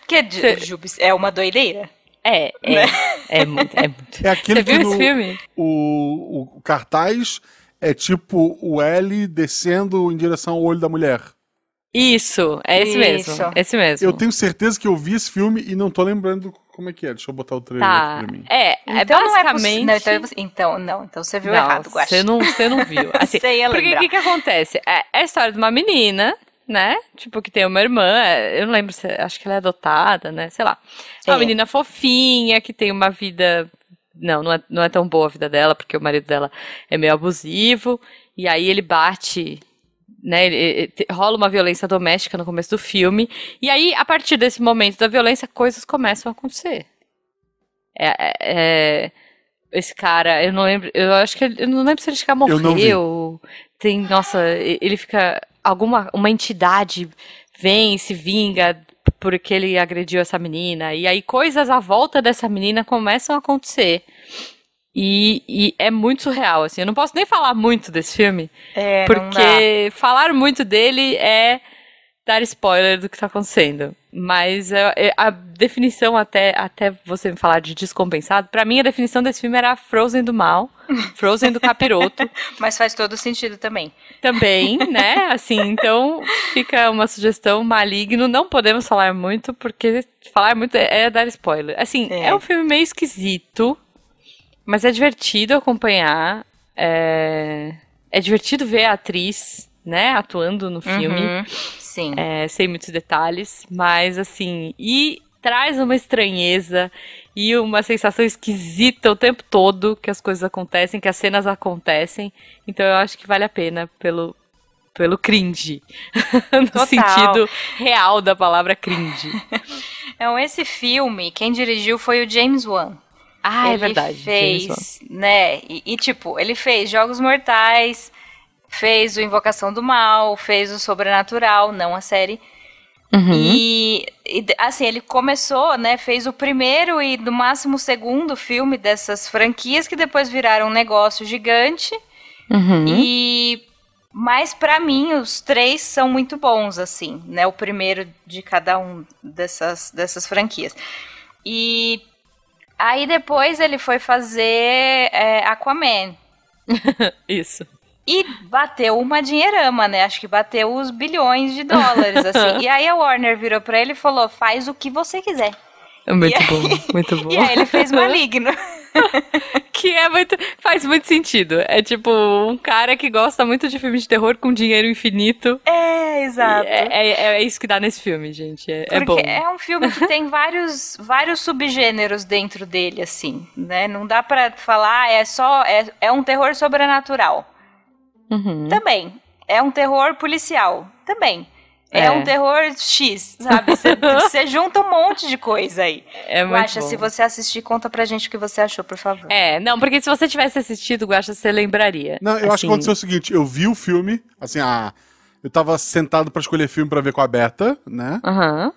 Speaker 4: Porque Jubes é uma doideira.
Speaker 3: É, é. É muito, é muito.
Speaker 1: É aquele
Speaker 3: Você viu
Speaker 1: que
Speaker 3: esse
Speaker 1: no-
Speaker 3: filme?
Speaker 1: O, o cartaz é tipo o L descendo em direção ao olho da mulher.
Speaker 3: Isso, é esse
Speaker 4: Isso.
Speaker 3: mesmo. Esse mesmo.
Speaker 1: Eu tenho certeza que eu vi esse filme e não tô lembrando como é que é. Deixa eu botar o trailer
Speaker 3: Tá.
Speaker 1: aqui pra mim.
Speaker 3: É, é
Speaker 4: Então não é
Speaker 3: basicamente.
Speaker 4: possível. Não, então, você- então, não, então você viu
Speaker 3: Não,
Speaker 4: errado, Guaxa.
Speaker 3: Você não, você não viu. <laughs> Assim,
Speaker 4: Você ia
Speaker 3: porque o que, que acontece? É, é a história de uma menina, né? Tipo, que tem uma irmã, é, eu não lembro se. Acho que ela é adotada, né? Sei lá. É uma
Speaker 4: É.
Speaker 3: menina fofinha, que tem uma vida. Não, não é, não é tão boa a vida dela, porque o marido dela é meio abusivo. E aí ele bate. Né, ele- ele- rola uma violência doméstica no começo do filme. E aí, a partir desse momento da violência, coisas começam a acontecer. É, é- é- esse cara, eu não lembro, eu acho que ele, eu não lembro se ele já morreu. Tem, nossa, ele fica alguma uma entidade vem, se vinga porque ele agrediu essa menina e aí coisas à volta dessa menina começam a acontecer. E, e, é muito surreal, assim. Eu não posso nem falar muito desse filme.
Speaker 4: É,
Speaker 3: porque falar muito dele é dar spoiler do que tá acontecendo. Mas é, é, a definição, até, até você me falar de descompensado, para mim a definição desse filme era Frozen do mal, <laughs> Frozen do capiroto.
Speaker 4: Mas faz todo sentido também.
Speaker 3: Também, <laughs> né? Assim, então fica uma sugestão maligno. Não podemos falar muito, porque falar muito é, é dar spoiler. Assim, é. é um filme meio esquisito, mas é divertido acompanhar. É, é divertido ver a atriz, né, atuando no filme.
Speaker 4: Uhum. Sim.
Speaker 3: É, sem muitos detalhes, mas assim, e traz uma estranheza e uma sensação esquisita o tempo todo que as coisas acontecem, que as cenas acontecem. Então eu acho que vale a pena pelo pelo cringe. <laughs> no
Speaker 4: Total.
Speaker 3: sentido real da palavra cringe. <laughs>
Speaker 4: Então, esse filme, quem dirigiu foi o James Wan.
Speaker 3: Ah,
Speaker 4: ele
Speaker 3: é verdade.
Speaker 4: fez, né? E, e, tipo, ele fez Jogos Mortais, fez o Invocação do Mal, fez o Sobrenatural, não a série.
Speaker 3: Uhum.
Speaker 4: E, e, assim, ele começou, né? Fez o primeiro e no máximo o segundo filme dessas franquias que depois viraram um negócio gigante.
Speaker 3: Uhum.
Speaker 4: E mas para mim os três são muito bons assim, né? O primeiro de cada um dessas dessas franquias. E aí depois ele foi fazer é, Aquaman. <laughs>
Speaker 3: Isso.
Speaker 4: E bateu uma dinheirama, né? Acho que bateu os bilhões de dólares, <laughs> assim. e aí a Warner virou pra ele e falou: faz o que você quiser.
Speaker 3: Muito
Speaker 4: E aí-
Speaker 3: bom, muito bom. <laughs>
Speaker 4: E aí ele fez Maligno. <laughs>
Speaker 3: Que é muito. Faz muito sentido. É tipo um cara que gosta muito de filme de terror com dinheiro infinito.
Speaker 4: é, exato.
Speaker 3: É, é, é isso que dá nesse filme, gente. É, é bom.
Speaker 4: Porque é um filme que tem vários, vários subgêneros dentro dele, assim, né? Não dá pra falar, é só. É, é um terror sobrenatural.
Speaker 3: Uhum.
Speaker 4: Também. É um terror policial. Também. É,
Speaker 3: É.
Speaker 4: um terror X, sabe? <laughs> Você junta um monte de coisa aí.
Speaker 3: É muito
Speaker 4: Guaxa,
Speaker 3: bom.
Speaker 4: se você assistir, conta pra gente o que você achou, por favor.
Speaker 3: É, não, porque se você tivesse assistido, Guaxa, você lembraria.
Speaker 1: Não, eu acho que
Speaker 3: Assim,
Speaker 1: aconteceu o seguinte: eu vi o filme, assim, ah, eu tava sentado pra escolher filme pra ver com a Beta, né?
Speaker 3: Aham.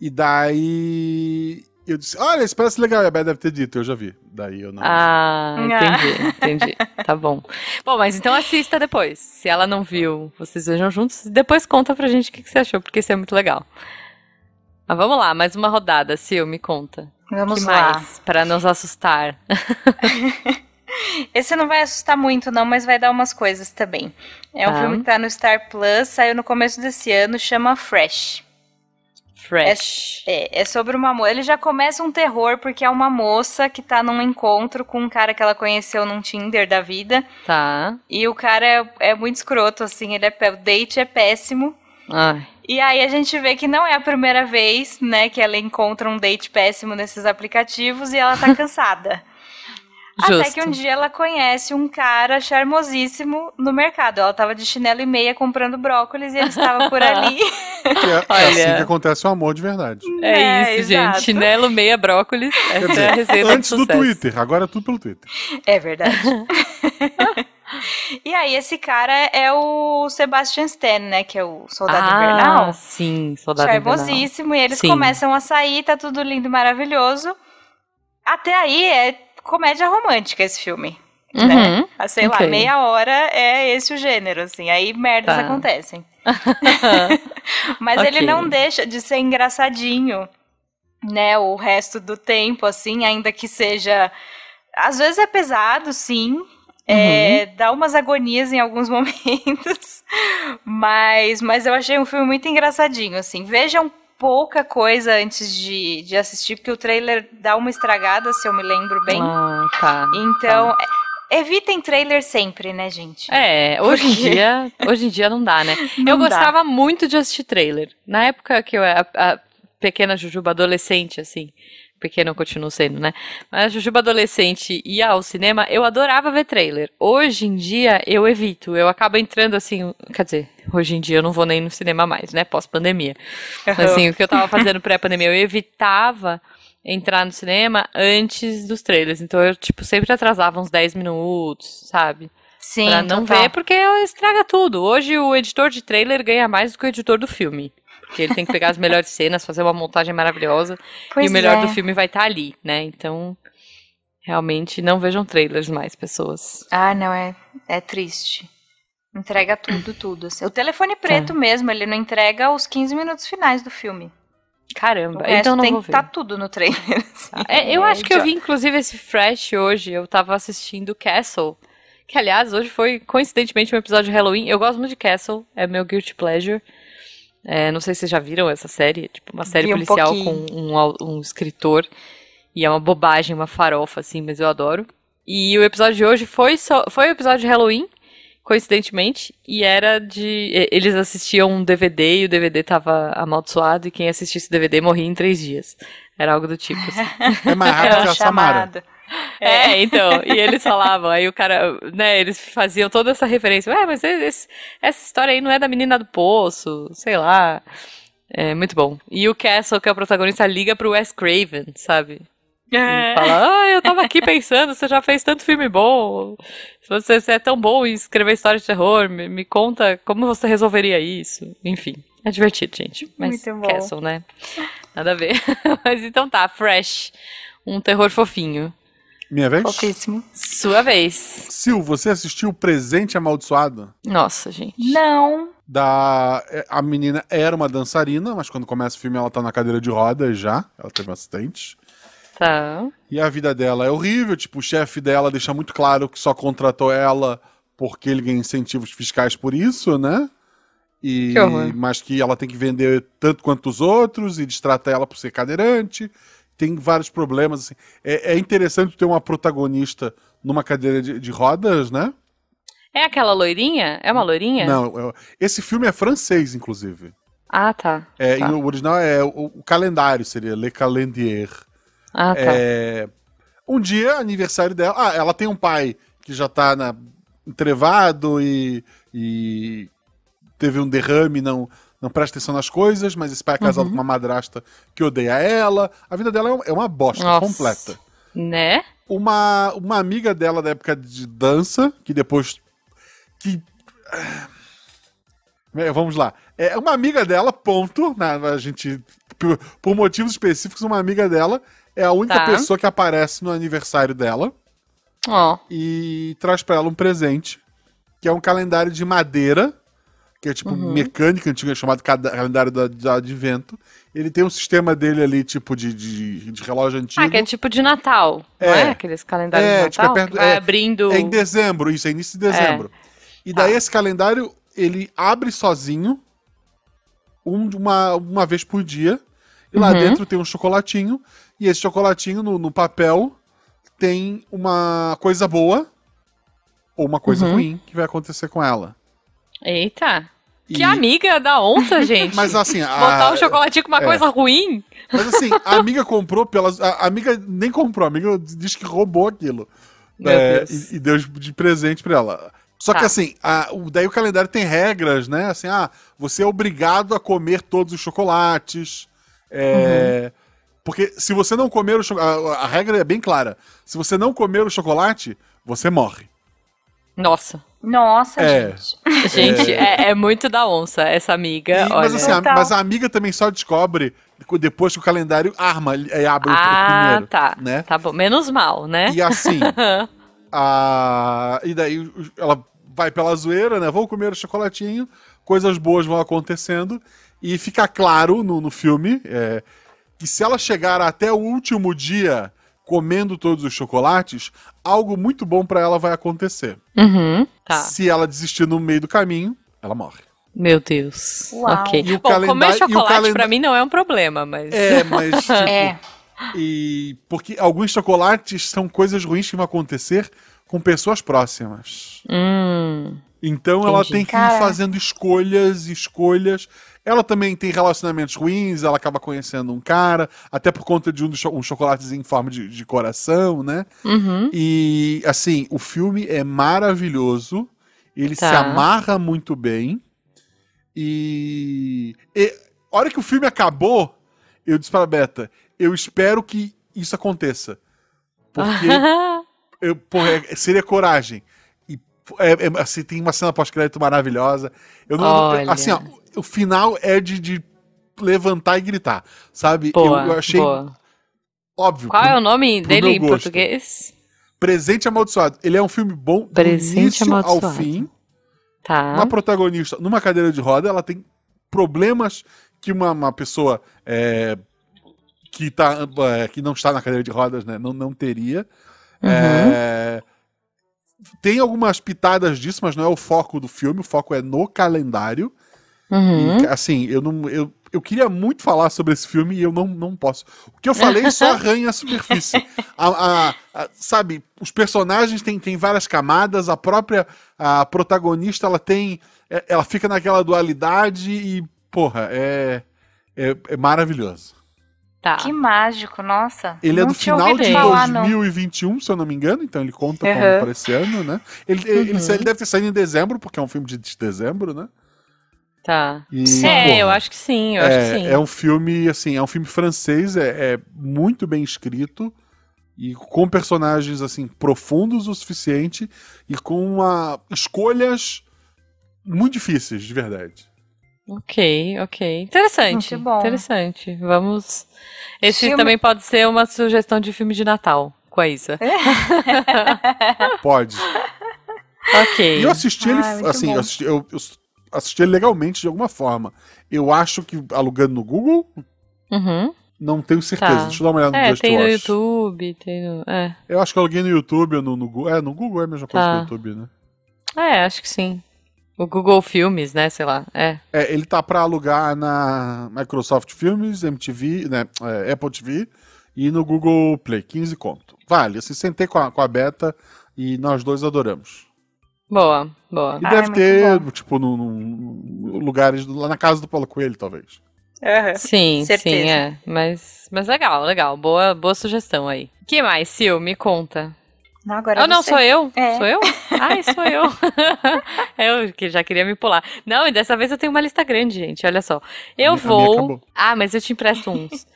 Speaker 1: E daí eu disse: Olha, isso parece legal. E a Beta deve ter dito, eu já vi. Daí eu não.
Speaker 3: Ah,
Speaker 4: Ah.
Speaker 3: entendi, entendi. Tá bom. Bom, mas então assista depois. Se ela não viu, vocês vejam juntos. Depois conta pra gente o que que você achou, porque isso é muito legal. Mas vamos lá, mais uma rodada, Sil, me conta.
Speaker 4: Vamos
Speaker 3: que
Speaker 4: lá.
Speaker 3: mais? Pra nos assustar. <laughs>
Speaker 4: Esse não vai assustar muito, não, mas vai dar umas coisas também. É um
Speaker 3: Tá.
Speaker 4: filme que tá no Star Plus, saiu no começo desse ano, chama Fresh.
Speaker 3: Fresh.
Speaker 4: É, é sobre uma moça. Ele já começa um terror, porque é uma moça que tá num encontro com um cara que ela conheceu num Tinder da vida.
Speaker 3: Tá.
Speaker 4: E o cara é, é muito escroto, assim, ele é, o date é péssimo.
Speaker 3: Ai.
Speaker 4: E aí a gente vê que não é a primeira vez, né, que ela encontra um date péssimo nesses aplicativos e ela tá <laughs> cansada. Até
Speaker 3: Justo.
Speaker 4: que um dia ela conhece um cara charmosíssimo no mercado. Ela tava de chinelo e meia comprando brócolis e ele estava por <laughs> ali.
Speaker 1: É, é
Speaker 3: Olha.
Speaker 1: assim que acontece o amor de verdade.
Speaker 3: É,
Speaker 4: É,
Speaker 3: isso,
Speaker 4: exato.
Speaker 3: gente. Chinelo, meia, brócolis. Essa
Speaker 1: Quer
Speaker 3: é a
Speaker 1: dizer,
Speaker 3: receita
Speaker 1: antes
Speaker 3: do.
Speaker 1: Twitter, agora é tudo pelo Twitter.
Speaker 4: É verdade. <laughs> e aí esse cara é o Sebastian Stan, né, que é o soldado
Speaker 3: ah,
Speaker 4: invernal.
Speaker 3: sim, soldado invernal.
Speaker 4: Charmosíssimo, e eles
Speaker 3: Sim.
Speaker 4: começam a sair, tá tudo lindo e maravilhoso. Até aí é comédia romântica esse filme.
Speaker 3: Uhum.
Speaker 4: Né? Sei
Speaker 3: ok.
Speaker 4: lá, meia hora é esse o gênero, assim. Aí merdas
Speaker 3: Tá.
Speaker 4: acontecem. <laughs> Mas
Speaker 3: Ok.
Speaker 4: ele não deixa de ser engraçadinho, né? O resto do tempo, assim, ainda que seja. Às vezes é pesado, sim. É,
Speaker 3: Uhum.
Speaker 4: dá umas agonias em alguns <laughs> momentos. Mas, mas eu achei um filme muito engraçadinho, assim. Vejam pouca coisa antes de, de assistir, porque o trailer dá uma estragada, se eu me lembro bem.
Speaker 3: Ah, tá.
Speaker 4: Então, é- evitem trailer sempre, né, gente?
Speaker 3: É, hoje em dia, <laughs> hoje em dia não dá, né?
Speaker 4: Não
Speaker 3: eu
Speaker 4: dá.
Speaker 3: gostava muito de assistir trailer. Na época que eu era a, a pequena Jujuba adolescente, assim, pequena eu continuo sendo, né? Mas a Jujuba adolescente ia ao cinema, eu adorava ver trailer. Hoje em dia eu evito, eu acabo entrando assim, quer dizer, hoje em dia eu não vou nem no cinema mais, né? Pós-pandemia. Assim, o que eu tava fazendo pré-pandemia, eu evitava entrar no cinema antes dos trailers. Então eu, tipo, sempre atrasava uns 10 minutos, sabe?
Speaker 4: Sim,
Speaker 3: pra não
Speaker 4: total.
Speaker 3: ver, porque estraga tudo. Hoje o editor de trailer ganha mais do que o editor do filme. Porque ele tem que pegar as melhores cenas, fazer uma montagem maravilhosa.
Speaker 4: Pois
Speaker 3: e o melhor
Speaker 4: é.
Speaker 3: do filme vai estar ali, né? Então, realmente não vejam trailers mais, pessoas.
Speaker 4: Ah, não, é, é triste. Entrega tudo, tudo. assim. O telefone preto mesmo, ele não entrega os 15 minutos finais do filme.
Speaker 3: Caramba, então não
Speaker 4: tem que estar tudo no trailer. <laughs> assim.
Speaker 3: É, eu
Speaker 4: É
Speaker 3: acho que eu vi, inclusive, esse Fresh hoje. Eu tava assistindo Castle. Que, aliás, hoje foi, coincidentemente, um episódio de Halloween. Eu gosto muito de Castle. É meu guilty pleasure. É, não sei se vocês já viram essa série. Tipo, uma série
Speaker 4: Vi um
Speaker 3: policial
Speaker 4: pouquinho.
Speaker 3: com um, um escritor. E é uma bobagem, uma farofa, assim, mas eu adoro. E o episódio de hoje foi, só, foi o episódio de Halloween, coincidentemente. E era de... Eles assistiam um DVD e o DVD tava amaldiçoado. E quem assistisse o DVD morria em três dias. Era algo do tipo, assim. <laughs>
Speaker 1: É mais
Speaker 4: É
Speaker 1: rápido que a Samara.
Speaker 4: Chamado.
Speaker 3: É, então, e eles falavam, aí o cara, né, eles faziam toda essa referência, ué, mas esse- essa história aí não é da menina do poço, sei lá. É muito bom. E o Castle, que é o protagonista, liga pro Wes Craven, sabe? E fala, ah, eu tava aqui pensando, você já fez tanto filme bom, se você, você é tão bom em escrever história de terror, me, me conta como você resolveria isso. Enfim, é divertido, gente. Mas
Speaker 4: Muito bom.
Speaker 3: Castle, né? Nada a ver. <laughs> mas então tá, Fresh, um terror fofinho.
Speaker 1: Minha vez?
Speaker 4: Pouquíssimo.
Speaker 3: Sua vez.
Speaker 1: Sil, você assistiu o Presente Amaldiçoado?
Speaker 3: Nossa, gente.
Speaker 4: Não.
Speaker 1: Da. é, A menina era uma dançarina, mas quando começa o filme ela tá na cadeira de rodas já. Ela teve um acidente.
Speaker 3: Tá.
Speaker 1: E a vida dela é horrível, tipo, o chefe dela deixa muito claro que só contratou ela porque ele ganha incentivos fiscais por isso, né? E,
Speaker 3: Que horror.
Speaker 1: mas que ela tem que vender tanto quanto os outros e destrata ela por ser cadeirante. Tem vários problemas. Assim. É, é interessante ter uma protagonista numa cadeira de, de rodas, né?
Speaker 3: É aquela loirinha? É uma loirinha?
Speaker 1: Não, é- esse filme é francês, inclusive.
Speaker 3: Ah, tá.
Speaker 1: É,
Speaker 3: Tá.
Speaker 1: o original é o, o calendário, seria Le Calendrier.
Speaker 3: Ah, tá.
Speaker 1: É, um dia, aniversário dela. Ah, ela tem um pai que já tá na, entrevado e, e teve um derrame, não, não presta atenção nas coisas, mas esse pai é casado
Speaker 3: Uhum.
Speaker 1: com uma madrasta que odeia ela. A vida dela é é uma bosta
Speaker 3: Nossa.
Speaker 1: completa.
Speaker 3: Né?
Speaker 1: Uma, uma amiga dela da época de dança, que depois. que. É, vamos lá. É uma amiga dela, ponto. né, a gente. Por, por motivos específicos, uma amiga dela é a única
Speaker 3: Tá.
Speaker 1: pessoa que aparece no aniversário dela
Speaker 3: Ó.
Speaker 1: e traz pra ela um presente, que é um calendário de madeira, que é tipo
Speaker 3: Uhum.
Speaker 1: mecânica antiga, chamado cada- calendário do, do advento. Ele tem um sistema dele ali, tipo de, de, de relógio antigo.
Speaker 3: Ah, que é tipo de Natal. Não
Speaker 1: É.
Speaker 3: é aqueles calendários
Speaker 1: É,
Speaker 3: de
Speaker 1: tipo, é
Speaker 3: Natal?
Speaker 1: perto-
Speaker 3: que vai
Speaker 1: é-
Speaker 3: abrindo.
Speaker 1: É em dezembro, isso, é início de dezembro. E daí esse calendário, ele abre sozinho um- uma, uma vez por dia. E lá
Speaker 3: Uhum.
Speaker 1: dentro tem um chocolatinho. E esse chocolatinho, no, no papel, tem uma coisa boa ou uma coisa
Speaker 3: Uhum.
Speaker 1: ruim que vai acontecer com ela.
Speaker 3: Eita.
Speaker 1: E-
Speaker 3: Que amiga da onça, <laughs> gente.
Speaker 1: Mas assim, a,
Speaker 3: Botar um chocolatinho com uma
Speaker 1: é.
Speaker 3: coisa ruim?
Speaker 1: mas assim, a amiga comprou pelas. A amiga nem comprou, a amiga diz que roubou aquilo. É,
Speaker 3: Deus.
Speaker 1: E, e deu de presente pra ela. Só
Speaker 3: Tá.
Speaker 1: que assim, a- o- daí o calendário tem regras, né? Assim, ah, você é obrigado a comer todos os chocolates. é,
Speaker 3: Uhum.
Speaker 1: Porque se você não comer o chocolate. A, a regra é bem clara. Se você não comer o chocolate, você morre.
Speaker 3: Nossa.
Speaker 4: Nossa,
Speaker 1: É.
Speaker 4: gente. <laughs>
Speaker 3: Gente, é, é muito da onça essa amiga.
Speaker 1: E-
Speaker 3: olha.
Speaker 1: mas, assim, a, mas a amiga também só descobre depois que o calendário arma, é, abre o- o
Speaker 3: ah,
Speaker 1: primeiro.
Speaker 3: tá.
Speaker 1: né?
Speaker 3: Tá bom. Menos mal, né?
Speaker 1: E assim, <laughs> a... e daí ela vai pela zoeira, né? Vão comer o chocolatinho, coisas boas vão acontecendo, e fica claro no, no filme é, que se ela chegar até o último dia comendo todos os chocolates, algo muito bom pra ela vai acontecer.
Speaker 3: Uhum. Tá.
Speaker 1: Se ela desistir no meio do caminho, ela morre.
Speaker 3: Meu Deus.
Speaker 4: Uau.
Speaker 3: Ok.
Speaker 1: E o
Speaker 3: Bom,
Speaker 1: calendário-
Speaker 3: comer
Speaker 1: e o
Speaker 3: chocolate
Speaker 1: calenda-
Speaker 3: pra mim não é um problema, mas.
Speaker 1: É, mas <laughs> tipo,
Speaker 4: É.
Speaker 1: e porque alguns chocolates são coisas ruins que vão acontecer com pessoas próximas.
Speaker 3: Hum.
Speaker 1: Então ela
Speaker 3: Entendi.
Speaker 1: tem que ir fazendo escolhas, escolhas. Ela também tem relacionamentos ruins, ela acaba conhecendo um cara, até por conta de um, cho- um chocolatezinho em forma de, de coração, né?
Speaker 3: Uhum.
Speaker 1: E, assim, o filme é maravilhoso, ele
Speaker 3: Tá.
Speaker 1: se amarra muito bem. E, e a hora que o filme acabou, eu disse pra Beta, eu espero que isso aconteça. Porque <laughs> eu, porra, é- seria coragem. É, é- assim, tem uma cena pós-crédito maravilhosa. Eu não,
Speaker 3: Olha.
Speaker 1: assim, ó, o final é de, de levantar e gritar, sabe?
Speaker 3: Boa,
Speaker 1: eu, eu achei
Speaker 3: boa.
Speaker 1: óbvio.
Speaker 3: Qual
Speaker 1: pro-
Speaker 3: é o nome dele em português?
Speaker 1: Presente Amaldiçoado. Ele é um filme bom do
Speaker 3: Presente
Speaker 1: início ao fim.
Speaker 3: Tá.
Speaker 1: Uma protagonista numa cadeira de roda, ela tem problemas que uma, uma pessoa é, que, tá, é, que não está na cadeira de rodas né, não, não teria.
Speaker 3: Uhum.
Speaker 1: É, tem algumas pitadas disso, mas não é o foco do filme, o foco é no calendário.
Speaker 3: Uhum.
Speaker 1: E, assim, eu não. Eu, eu queria muito falar sobre esse filme e eu não, não posso. O que eu falei só <laughs> arranha a superfície. A, a- a- sabe, os personagens têm, têm várias camadas, a própria a protagonista ela tem. é- Ela fica naquela dualidade e, porra, é, é, é maravilhoso.
Speaker 3: Tá.
Speaker 4: Que mágico, nossa.
Speaker 1: Ele é
Speaker 4: Não
Speaker 1: do final de
Speaker 4: falar, não.
Speaker 1: 2021, se eu não me engano, então ele conta como
Speaker 4: Uhum.
Speaker 1: para esse ano, né? Ele, ele, ele deve ter saído em dezembro, porque é um filme de de dezembro, né?
Speaker 3: Tá.
Speaker 1: E,
Speaker 3: É,
Speaker 1: porra,
Speaker 3: eu acho que sim, eu acho que sim.
Speaker 1: É, é um filme, assim, é um filme francês, é, é muito bem escrito e com personagens, assim, profundos o suficiente e com uma, escolhas muito difíceis, de verdade.
Speaker 3: Ok, ok. Interessante.
Speaker 4: Muito bom.
Speaker 3: Interessante. Vamos. Esse
Speaker 4: Filme-
Speaker 3: também pode ser uma sugestão de filme de Natal com a Isa. <laughs>
Speaker 1: Pode.
Speaker 3: ok.
Speaker 1: E eu assisti ele,
Speaker 4: Ah,
Speaker 1: assim, eu assisti, eu- eu assisti ele legalmente de alguma forma. Eu acho que alugando no Google,
Speaker 3: Uhum.
Speaker 1: não tenho certeza.
Speaker 3: Tá.
Speaker 1: Deixa eu dar uma olhada no
Speaker 3: É,
Speaker 1: Just
Speaker 3: tem no
Speaker 1: Watch.
Speaker 3: YouTube, tem no. É.
Speaker 1: Eu acho que eu aluguei no YouTube ou no, no Google. É, no Google é a mesma coisa
Speaker 3: Tá.
Speaker 1: que no YouTube, né?
Speaker 3: É, acho que sim. O Google Filmes, né? Sei lá. É.
Speaker 1: É, ele tá pra alugar na Microsoft Filmes, MTV, né, é, Apple TV e no Google Play, 15 conto. Vale, assim, sentei com a, com a Beta e nós dois adoramos.
Speaker 3: Boa, boa.
Speaker 1: E
Speaker 4: Ah,
Speaker 1: deve
Speaker 4: é
Speaker 1: ter,
Speaker 4: bom.
Speaker 1: tipo, no, no- lugares lá na casa do Paulo Coelho, talvez.
Speaker 3: Sim,
Speaker 4: Certeza.
Speaker 3: sim, é. Mas, mas legal, legal. Boa, boa sugestão aí. que mais, Sil? Me conta.
Speaker 4: Não, agora
Speaker 3: Oh, não, sou eu?
Speaker 4: É.
Speaker 3: Sou eu? Ai, sou eu. <laughs> eu que já queria me pular. Não, e dessa vez eu tenho uma lista grande, gente. Olha só. Eu vou. Ah, mas eu te empresto uns.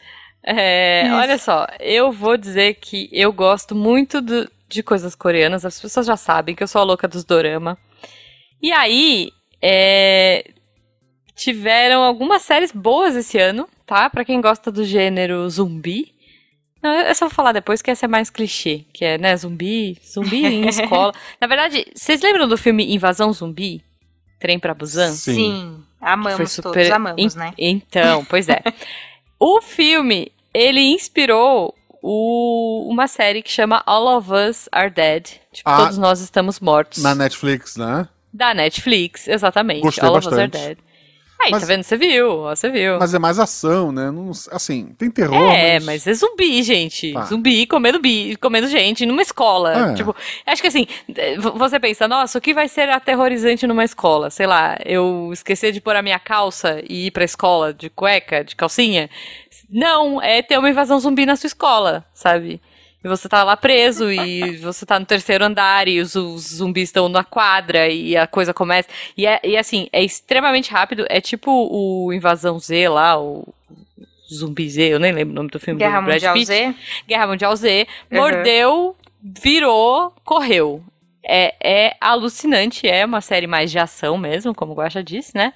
Speaker 3: É, olha só, eu vou dizer que eu gosto muito do- de coisas coreanas. As pessoas já sabem que eu sou a louca dos dorama. E aí, é, tiveram algumas séries boas esse ano, tá? Pra quem gosta do gênero zumbi. Não, eu só vou falar depois que essa é mais clichê, que é, né, zumbi, zumbi em <laughs> escola. Na verdade, vocês lembram do filme Invasão Zumbi? Trem pra Busan?
Speaker 1: Sim.
Speaker 4: Sim. Amamos
Speaker 3: Foi super-
Speaker 4: todos, amamos, né?
Speaker 3: Então, pois é. <laughs> o filme, ele inspirou o- uma série que chama All of Us Are Dead. Tipo,
Speaker 1: Ah,
Speaker 3: todos nós estamos mortos.
Speaker 1: Na Netflix, né?
Speaker 3: Da Netflix, exatamente.
Speaker 1: Gostei
Speaker 3: All of Us Are
Speaker 1: bastante.
Speaker 3: Dead. Aí,
Speaker 1: Mas-
Speaker 3: tá vendo? Você viu, ó, você viu.
Speaker 1: Mas é mais ação, né? Não- assim, tem terror,
Speaker 3: É, mas é zumbi, gente.
Speaker 1: Tá.
Speaker 3: Zumbi comendo, bi, comendo gente numa escola.
Speaker 1: É.
Speaker 3: Tipo, acho que assim, você pensa, nossa, o que vai ser aterrorizante numa escola? Sei lá, eu esquecer de pôr a minha calça e ir pra escola de cueca, de calcinha? Não, é ter uma invasão zumbi na sua escola, sabe? E você tá lá preso e você tá no terceiro andar e os, os zumbis estão na quadra e a coisa começa. E, é, e assim, é extremamente rápido. É tipo o Invasão Z lá, o Zumbi Z, eu nem lembro o nome do filme
Speaker 4: Guerra
Speaker 3: do Brad
Speaker 4: Mundial
Speaker 3: Pitt.
Speaker 4: Z.
Speaker 3: Guerra Mundial Z.
Speaker 4: Uhum.
Speaker 3: Mordeu, virou, correu. É, é alucinante, é uma série mais de ação mesmo, como o Guaxa disse, né?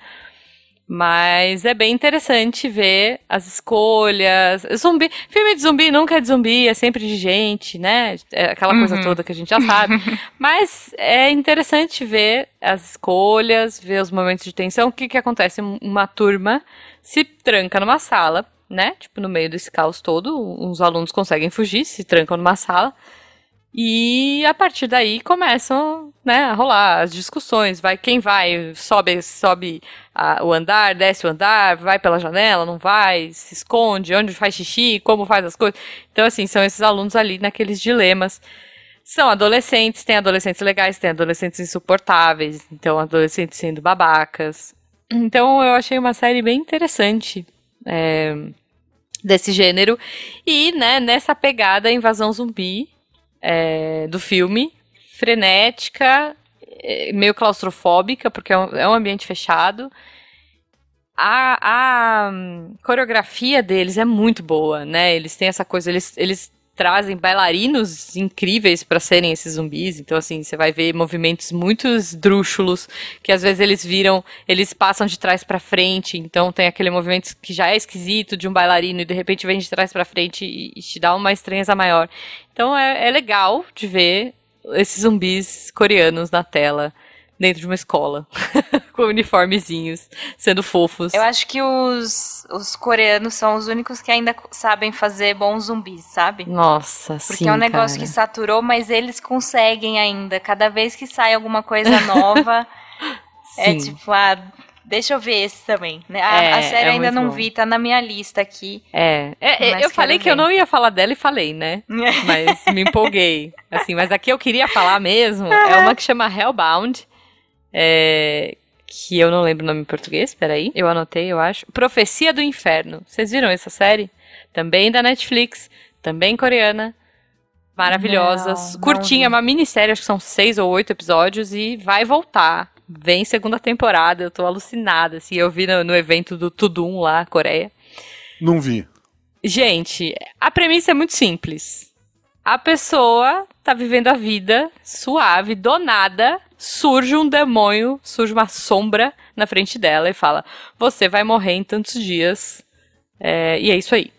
Speaker 3: Mas é bem interessante ver as escolhas. Zumbi, filme de zumbi nunca é de zumbi, é sempre de gente, né? É aquela coisa
Speaker 4: Uhum.
Speaker 3: toda que a gente já sabe. <laughs> Mas é interessante ver as escolhas, ver os momentos de tensão. O que que acontece? Um- Uma turma se tranca numa sala, né? Tipo, no meio desse caos todo, uns alunos conseguem fugir, se trancam numa sala. E a partir daí começam, né, a rolar as discussões. Vai quem vai, sobe, sobe a- o andar, desce o andar, vai pela janela, não vai, se esconde, onde faz xixi, como faz as coisas. Então, assim, são esses alunos ali naqueles dilemas. São adolescentes, tem adolescentes legais, tem adolescentes insuportáveis, então adolescentes sendo babacas. Então eu achei uma série bem interessante é, desse gênero. E, né, nessa pegada invasão zumbi é, do filme, frenética, é, meio claustrofóbica, porque é um, é um ambiente fechado. A, a hum, coreografia deles é muito boa, né? Eles têm essa coisa, eles, eles trazem bailarinos incríveis para serem esses zumbis. Então, assim, você vai ver movimentos muito esdrúxulos, que às vezes eles viram, eles passam de trás para frente. Então, tem aquele movimento que já é esquisito de um bailarino e de repente vem de trás para frente e, e, te dá uma estranheza maior. Então, é, é legal de ver esses zumbis coreanos na tela dentro de uma escola, <laughs> com uniformezinhos, sendo fofos.
Speaker 4: Eu acho que os, os coreanos são os únicos que ainda sabem fazer bons zumbis, sabe?
Speaker 3: Nossa,
Speaker 4: Porque
Speaker 3: sim,
Speaker 4: é um negócio
Speaker 3: cara.
Speaker 4: que saturou, mas eles conseguem ainda. Cada vez que sai alguma coisa <laughs> nova, é tipo, ah, deixa eu ver esse também. Né? A,
Speaker 3: É,
Speaker 4: a série
Speaker 3: é
Speaker 4: ainda não
Speaker 3: bom.
Speaker 4: vi, tá na minha lista aqui.
Speaker 3: É, é, é, eu falei
Speaker 4: quero
Speaker 3: que eu
Speaker 4: ver.
Speaker 3: não ia falar dela e falei, né? <laughs> Mas me empolguei. Assim, mas a que eu queria falar mesmo é uma que chama Hellbound. É, que eu não lembro o nome em português, peraí. Eu anotei, eu acho. Profecia do Inferno. Vocês viram essa série? Também da Netflix, também coreana. Maravilhosas.
Speaker 4: Não, não
Speaker 3: Curtinha, é uma minissérie, acho que são seis ou oito episódios e vai voltar. Vem segunda temporada, eu tô alucinada. Assim, eu vi no, no evento do Tudum lá, Coreia.
Speaker 1: Não vi.
Speaker 3: Gente, a premissa é muito simples. A pessoa tá vivendo a vida suave, do nada, surge um demônio, surge uma sombra na frente dela e fala: Você vai morrer em tantos dias. É, e é isso aí.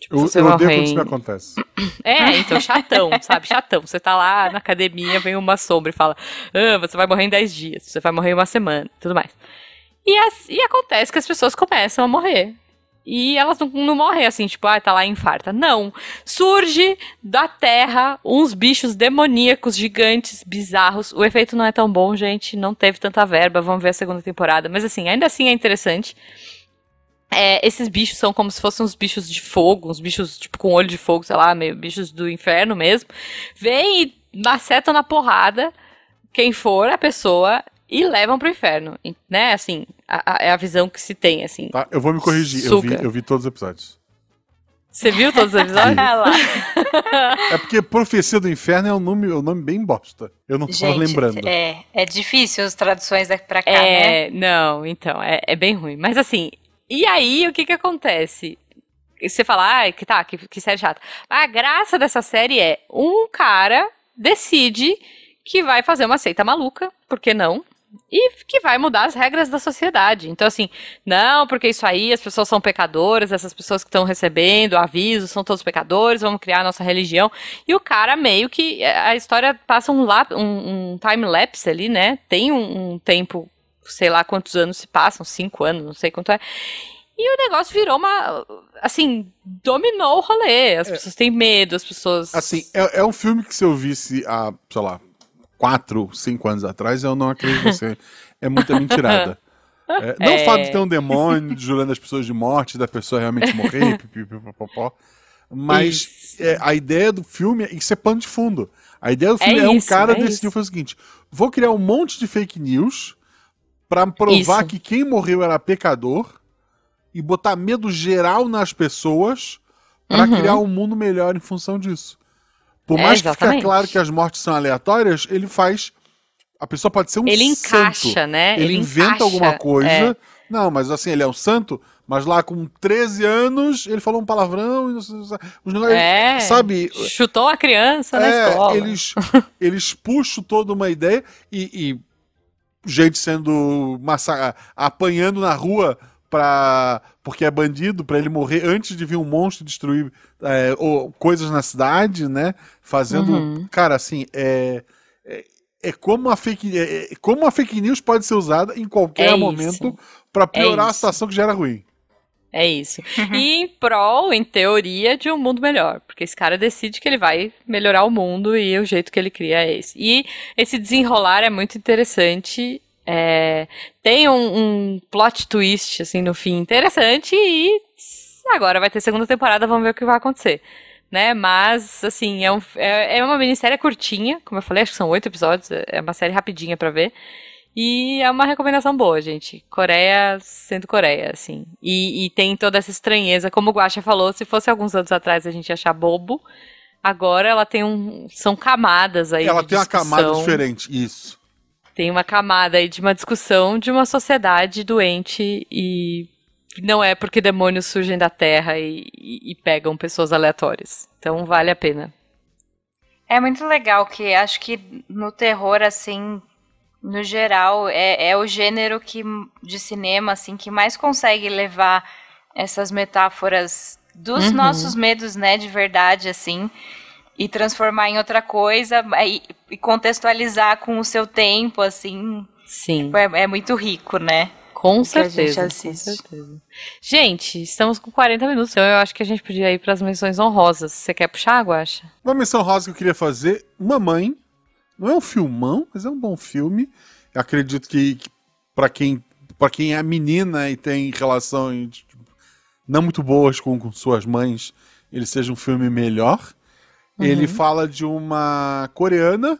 Speaker 3: Tipo,
Speaker 1: Eu,
Speaker 3: você
Speaker 1: eu odeio
Speaker 3: morrer
Speaker 1: quando isso me acontece. <clears throat>
Speaker 3: é, então, chatão, <laughs> sabe? Chatão. Você tá lá na academia, vem uma sombra e fala: ah, você vai morrer em 10 dias, você vai morrer em uma semana, tudo mais. E, as- e acontece que as pessoas começam a morrer. E elas não, não morrem assim, tipo, ah, tá lá infarta. Não. Surge da terra uns bichos demoníacos, gigantes, bizarros. O efeito não é tão bom, gente. Não teve tanta verba. Vamos ver a segunda temporada. Mas assim, ainda assim é interessante. É, esses bichos são como se fossem uns bichos de fogo, uns bichos tipo com olho de fogo, sei lá, meio bichos do inferno mesmo. Vêm e macetam na porrada quem for a pessoa e levam pro inferno, né? Assim, a- a- é a visão que se tem, assim.
Speaker 1: Tá? Eu vou me corrigir. Eu vi, eu vi todos os episódios.
Speaker 3: Você viu todos os episódios? <laughs>
Speaker 1: É porque Profecia do Inferno é um nome, é um nome bem bosta. Eu não tava
Speaker 4: Gente,
Speaker 1: lembrando.
Speaker 4: É, é difícil as traduções daqui pra cá, né?
Speaker 3: É, não, então, é, é bem ruim. Mas assim, e aí o que que acontece? Você fala, ah, que tá, que, que série chata. A graça dessa série é um cara decide que vai fazer uma seita maluca, por que não? E que vai mudar as regras da sociedade. Então, assim, não, porque isso aí, as pessoas são pecadoras, essas pessoas que estão recebendo avisos são todos pecadores, vamos criar a nossa religião. E o cara meio que. A história passa um, lap, um, um time-lapse ali, né? Tem um, um tempo, sei lá quantos anos se passam, cinco anos, não sei quanto é. E o negócio virou uma. Assim, dominou o rolê. As pessoas têm medo, as pessoas.
Speaker 1: Assim, é, é um filme que se eu visse há, sei lá, quatro, cinco anos atrás, eu não acredito que você é muita mentirada. <laughs> É, não
Speaker 3: É.
Speaker 1: o fato de ter um demônio jurando as pessoas de morte, da pessoa realmente morrer, <laughs> pipipipopopó, mas é, a ideia do filme, é- isso é pano de fundo. A ideia do
Speaker 3: É
Speaker 1: filme é, um
Speaker 3: isso,
Speaker 1: cara
Speaker 3: é
Speaker 1: decidiu fazer o seguinte: vou criar um monte de fake news pra provar
Speaker 3: Isso.
Speaker 1: que quem morreu era pecador e botar medo geral nas pessoas pra
Speaker 3: Uhum.
Speaker 1: criar um mundo melhor em função disso. Por
Speaker 3: É,
Speaker 1: mais que fique claro que as mortes são aleatórias, ele faz. A pessoa pode ser um
Speaker 3: ele
Speaker 1: santo.
Speaker 3: encaixa, né?
Speaker 1: Ele, inventa
Speaker 3: encaixa,
Speaker 1: alguma coisa.
Speaker 3: é.
Speaker 1: Não, mas assim, ele é um santo, mas lá com 13 anos ele falou um palavrão e não sei- os negócios.
Speaker 3: É.
Speaker 1: Sabe?
Speaker 3: Chutou a criança na
Speaker 1: É,
Speaker 3: escola.
Speaker 1: eles, <laughs> eles puxam toda uma ideia e, e gente sendo massa apanhando na rua pra, porque é bandido, pra ele morrer antes de vir um monstro destruir é, ou, coisas na cidade, né? Fazendo.
Speaker 3: Uhum.
Speaker 1: Cara, assim, é. é é como a fake, é, é como a fake news pode ser usada em qualquer
Speaker 3: É
Speaker 1: momento pra piorar a situação que já era ruim.
Speaker 3: É isso. E em prol, em teoria, de um mundo melhor. Porque esse cara decide que ele vai melhorar o mundo e o jeito que ele cria é esse. E esse desenrolar é muito interessante. é, tem um, um plot twist, assim, no fim interessante e agora vai ter segunda temporada, vamos ver o que vai acontecer. Né? Mas, assim, é, um, é, é uma minissérie curtinha, como eu falei, acho que são oito episódios, é uma série rapidinha pra ver. E é uma recomendação boa, gente. Coreia sendo Coreia, assim. E, e tem toda essa estranheza. Como o Guaxa falou, se fosse alguns anos atrás a gente ia achar bobo. Agora ela tem um. São camadas aí.
Speaker 1: Ela tem uma camada
Speaker 3: discussão.
Speaker 1: diferente, isso.
Speaker 3: Tem uma camada aí de uma discussão de uma sociedade doente e não é porque demônios surgem da terra e, e, e pegam pessoas aleatórias. Então vale a pena.
Speaker 4: É muito legal que acho que no terror, assim, no geral, é, é o gênero que, de cinema, assim, que mais consegue levar essas metáforas dos uhum. nossos medos, né, de verdade, assim, e transformar em outra coisa e, e contextualizar com o seu tempo, assim.
Speaker 3: Sim.
Speaker 4: É, é muito rico, né?
Speaker 3: Com certeza, com certeza. Gente, estamos com 40 minutos, então eu acho que a gente podia ir para as menções honrosas. Você quer puxar, Guacha?
Speaker 1: Uma menção honrosa que eu queria fazer, Mamãe. Não é um filmão, mas é um bom filme. Eu acredito que, que para quem para quem é menina e tem relações tipo, não muito boas com, com, suas mães, ele seja um filme melhor. Uhum. Ele fala de uma coreana,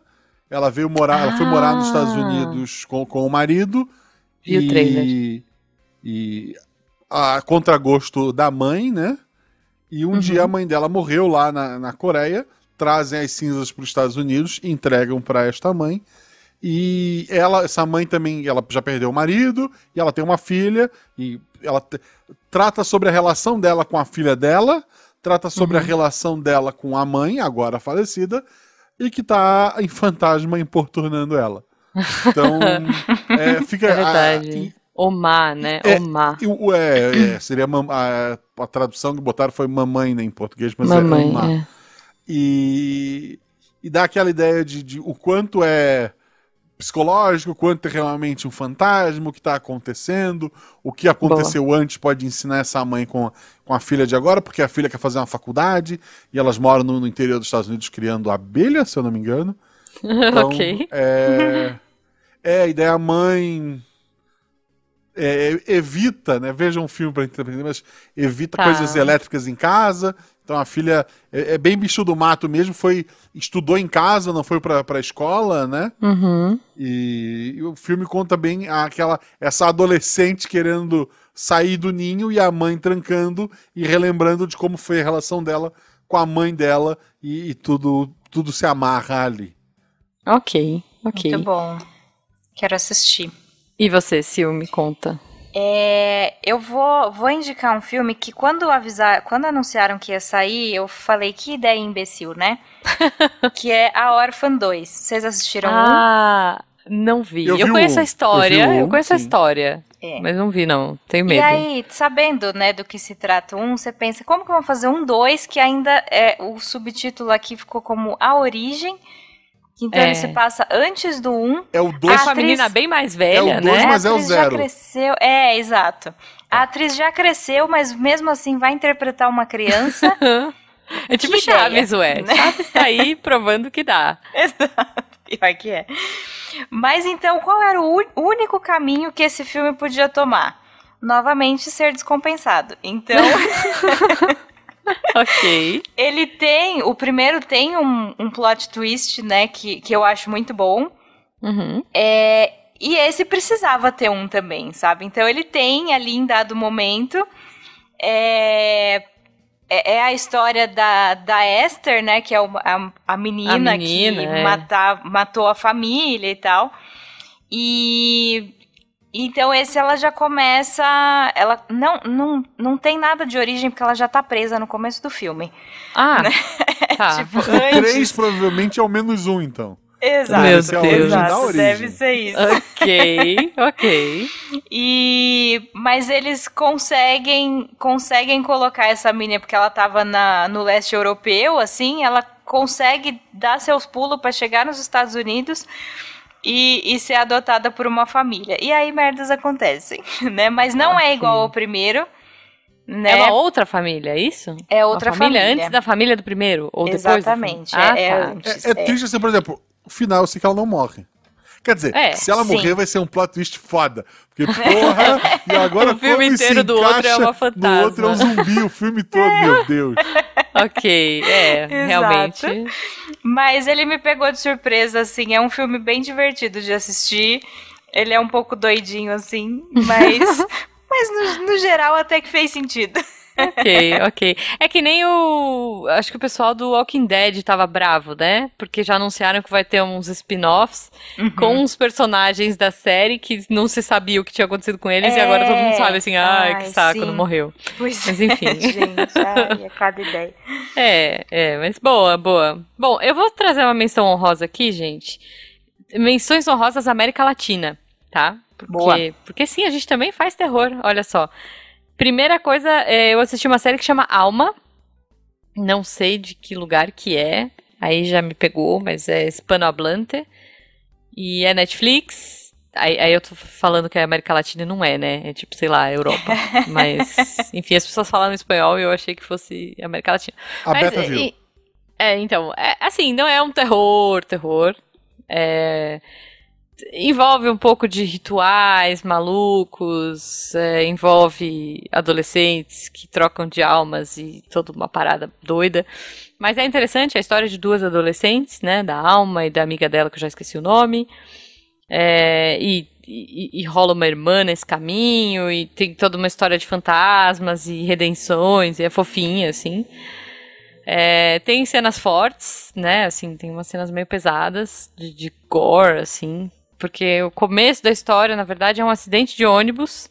Speaker 1: ela veio morar, ah. ela foi morar nos Estados ah. Unidos com, com o marido
Speaker 3: e, o trailer.
Speaker 1: E a contragosto da mãe, né? E um uhum. dia a mãe dela morreu lá na, na Coreia, trazem as cinzas para os Estados Unidos, entregam para esta mãe. E ela, essa mãe também, ela já perdeu o marido, e ela tem uma filha, e ela trata sobre a relação dela com a filha dela, trata sobre uhum. a relação dela com a mãe, agora falecida, e que tá em fantasma importunando ela. Então, <laughs> é, fica.
Speaker 3: É verdade. A, Omar, né?
Speaker 1: É,
Speaker 3: Omar.
Speaker 1: É, é, seria a, a, tradução que botaram foi mamãe né, em português, mas
Speaker 3: é mamãe,
Speaker 1: é Omar. É. E, e dá aquela ideia de, de o quanto é psicológico, quanto é realmente um fantasma, o que está acontecendo, o que aconteceu Boa. antes pode ensinar essa mãe com, com a filha de agora, porque a filha quer fazer uma faculdade e elas moram no, no interior dos Estados Unidos criando abelha, se eu não me engano. <laughs>
Speaker 3: Então, ok.
Speaker 1: É, é, e daí a mãe é, evita, né? Veja um filme para entender, mas evita tá. coisas elétricas em casa. Então a filha é, é, bem bicho do mato mesmo, foi estudou em casa, não foi para a escola, né?
Speaker 3: Uhum.
Speaker 1: E, e, o filme conta bem aquela essa adolescente querendo sair do ninho e a mãe trancando e relembrando de como foi a relação dela com a mãe dela e, e tudo tudo se amarra ali.
Speaker 3: Ok, ok.
Speaker 4: Muito bom. Quero assistir.
Speaker 3: E você, Sil, me conta.
Speaker 4: É, eu vou, vou indicar um filme que quando avisar, quando anunciaram que ia sair, eu falei que ideia imbecil, né? <laughs> que é A Orphan 2. Vocês assistiram
Speaker 3: ah, um? não vi. Eu, eu vi conheço um. a história, eu, um, eu conheço sim. a história. É. Mas não vi, não. Tenho medo. E
Speaker 4: aí, sabendo, né, do que se trata um, você pensa, como que eu vou fazer um dois que ainda é o subtítulo aqui ficou como A Origem então é. ele se passa antes do 1.
Speaker 1: É o 2
Speaker 3: com a menina bem mais velha,
Speaker 1: é o dois,
Speaker 3: né?
Speaker 1: mas é o 0.
Speaker 4: já cresceu. É, exato. A atriz já cresceu, mas mesmo assim vai interpretar uma criança. <laughs>
Speaker 3: é tipo que Chaves, ideia, ué. Né? Chaves tá aí <laughs> provando que dá.
Speaker 4: Exato. Pior que é. Mas então, qual era o único caminho que esse filme podia tomar? Novamente ser descompensado. Então. <laughs> <laughs>
Speaker 3: ok.
Speaker 4: Ele tem. O primeiro tem um, um plot twist, né? Que, que eu acho muito bom.
Speaker 3: Uhum.
Speaker 4: É, e esse precisava ter um também, sabe? Então ele tem ali em dado momento. É, é, é a história da, da Esther, né? Que é a, a, menina, a menina que é. matar, matou a família e tal. E então esse ela já começa, ela não, não, não tem nada de origem porque ela já tá presa no começo do filme.
Speaker 3: Ah, né? tá. <laughs>
Speaker 1: tipo, <laughs> antes... Três provavelmente é o menos um, então.
Speaker 4: Exato,
Speaker 3: Meu Deus.
Speaker 4: exato deve ser isso.
Speaker 3: Ok, <laughs> ok.
Speaker 4: E mas eles conseguem conseguem colocar essa menina porque ela tava na, no leste europeu, assim, ela consegue dar seus pulos para chegar nos Estados Unidos e, e ser adotada por uma família. E aí merdas acontecem, <laughs> né? Mas não okay. é igual ao primeiro. Né?
Speaker 3: É uma outra família, é isso?
Speaker 4: É outra
Speaker 3: uma família,
Speaker 4: família.
Speaker 3: antes da família do primeiro? Ou
Speaker 4: Exatamente.
Speaker 3: Depois ah,
Speaker 4: é,
Speaker 3: tá.
Speaker 4: antes,
Speaker 1: é, é, triste assim, por exemplo, o final eu sei que ela não morre. Quer dizer, é, se ela sim. morrer vai ser um plot twist foda. Porque, porra, <laughs> e agora
Speaker 3: o filme inteiro do outro é uma fantasma.
Speaker 1: No outro é um zumbi, o filme todo, meu <laughs> Deus.
Speaker 3: Ok, é, <laughs> realmente.
Speaker 4: Mas ele me pegou de surpresa, assim, é um filme bem divertido de assistir. Ele é um pouco doidinho, assim, mas, <laughs> mas no, no geral até que fez sentido.
Speaker 3: Ok, ok. É que nem o. Acho que o pessoal do Walking Dead tava bravo, né? Porque já anunciaram que vai ter uns spin-offs uhum. com os personagens da série que não se sabia o que tinha acontecido com eles é... e agora todo mundo é. sabe assim, ai, ai que saco, sim. não morreu.
Speaker 4: Pois mas enfim. É, <laughs> gente, ai, é cada ideia.
Speaker 3: É, é, mas boa, boa. Bom, eu vou trazer uma menção honrosa aqui, gente. Menções honrosas América Latina, tá? Porque, Boa. porque sim, a gente também faz terror, olha só. Primeira coisa, é, eu assisti uma série que chama Alma. Não sei de que lugar que é. Aí já me pegou, mas é Hispanohablante. E é Netflix. Aí, aí, eu tô falando que é América Latina e não é, né? É tipo, sei lá, Europa. <laughs> Mas, enfim, as pessoas falam espanhol e eu achei que fosse América Latina.
Speaker 1: A
Speaker 3: Mas,
Speaker 1: Beta viu.
Speaker 3: É, então, é, assim, não é um terror, terror. É, envolve um pouco de rituais malucos, é, envolve adolescentes que trocam de almas e toda uma parada doida. Mas é interessante a história de duas adolescentes, né? Da alma e da amiga dela, que eu já esqueci o nome. É, e, e, e, rola uma irmã nesse caminho, e tem toda uma história de fantasmas e redenções, e é fofinha, assim. É, tem cenas fortes, né? Assim, tem umas cenas meio pesadas, de, de gore, assim. Porque o começo da história, na verdade, é um acidente de ônibus,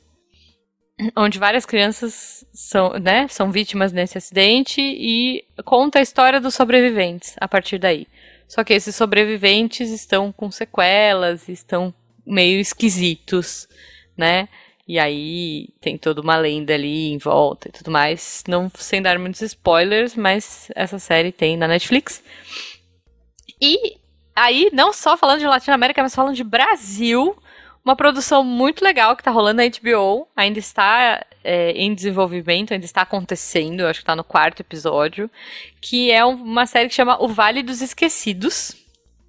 Speaker 3: onde várias crianças são, né, são vítimas nesse acidente e conta a história dos sobreviventes a partir daí. Só que esses sobreviventes estão com sequelas, estão meio esquisitos, né? E aí tem toda uma lenda ali em volta e tudo mais. Não sem dar muitos spoilers, mas essa série tem na Netflix. E aí, não só falando de Latinoamérica, mas falando de Brasil. Uma produção muito legal que tá rolando na HBO. Ainda está é, em desenvolvimento, ainda está acontecendo. Acho que tá no quarto episódio. Que é uma série que chama O Vale dos Esquecidos.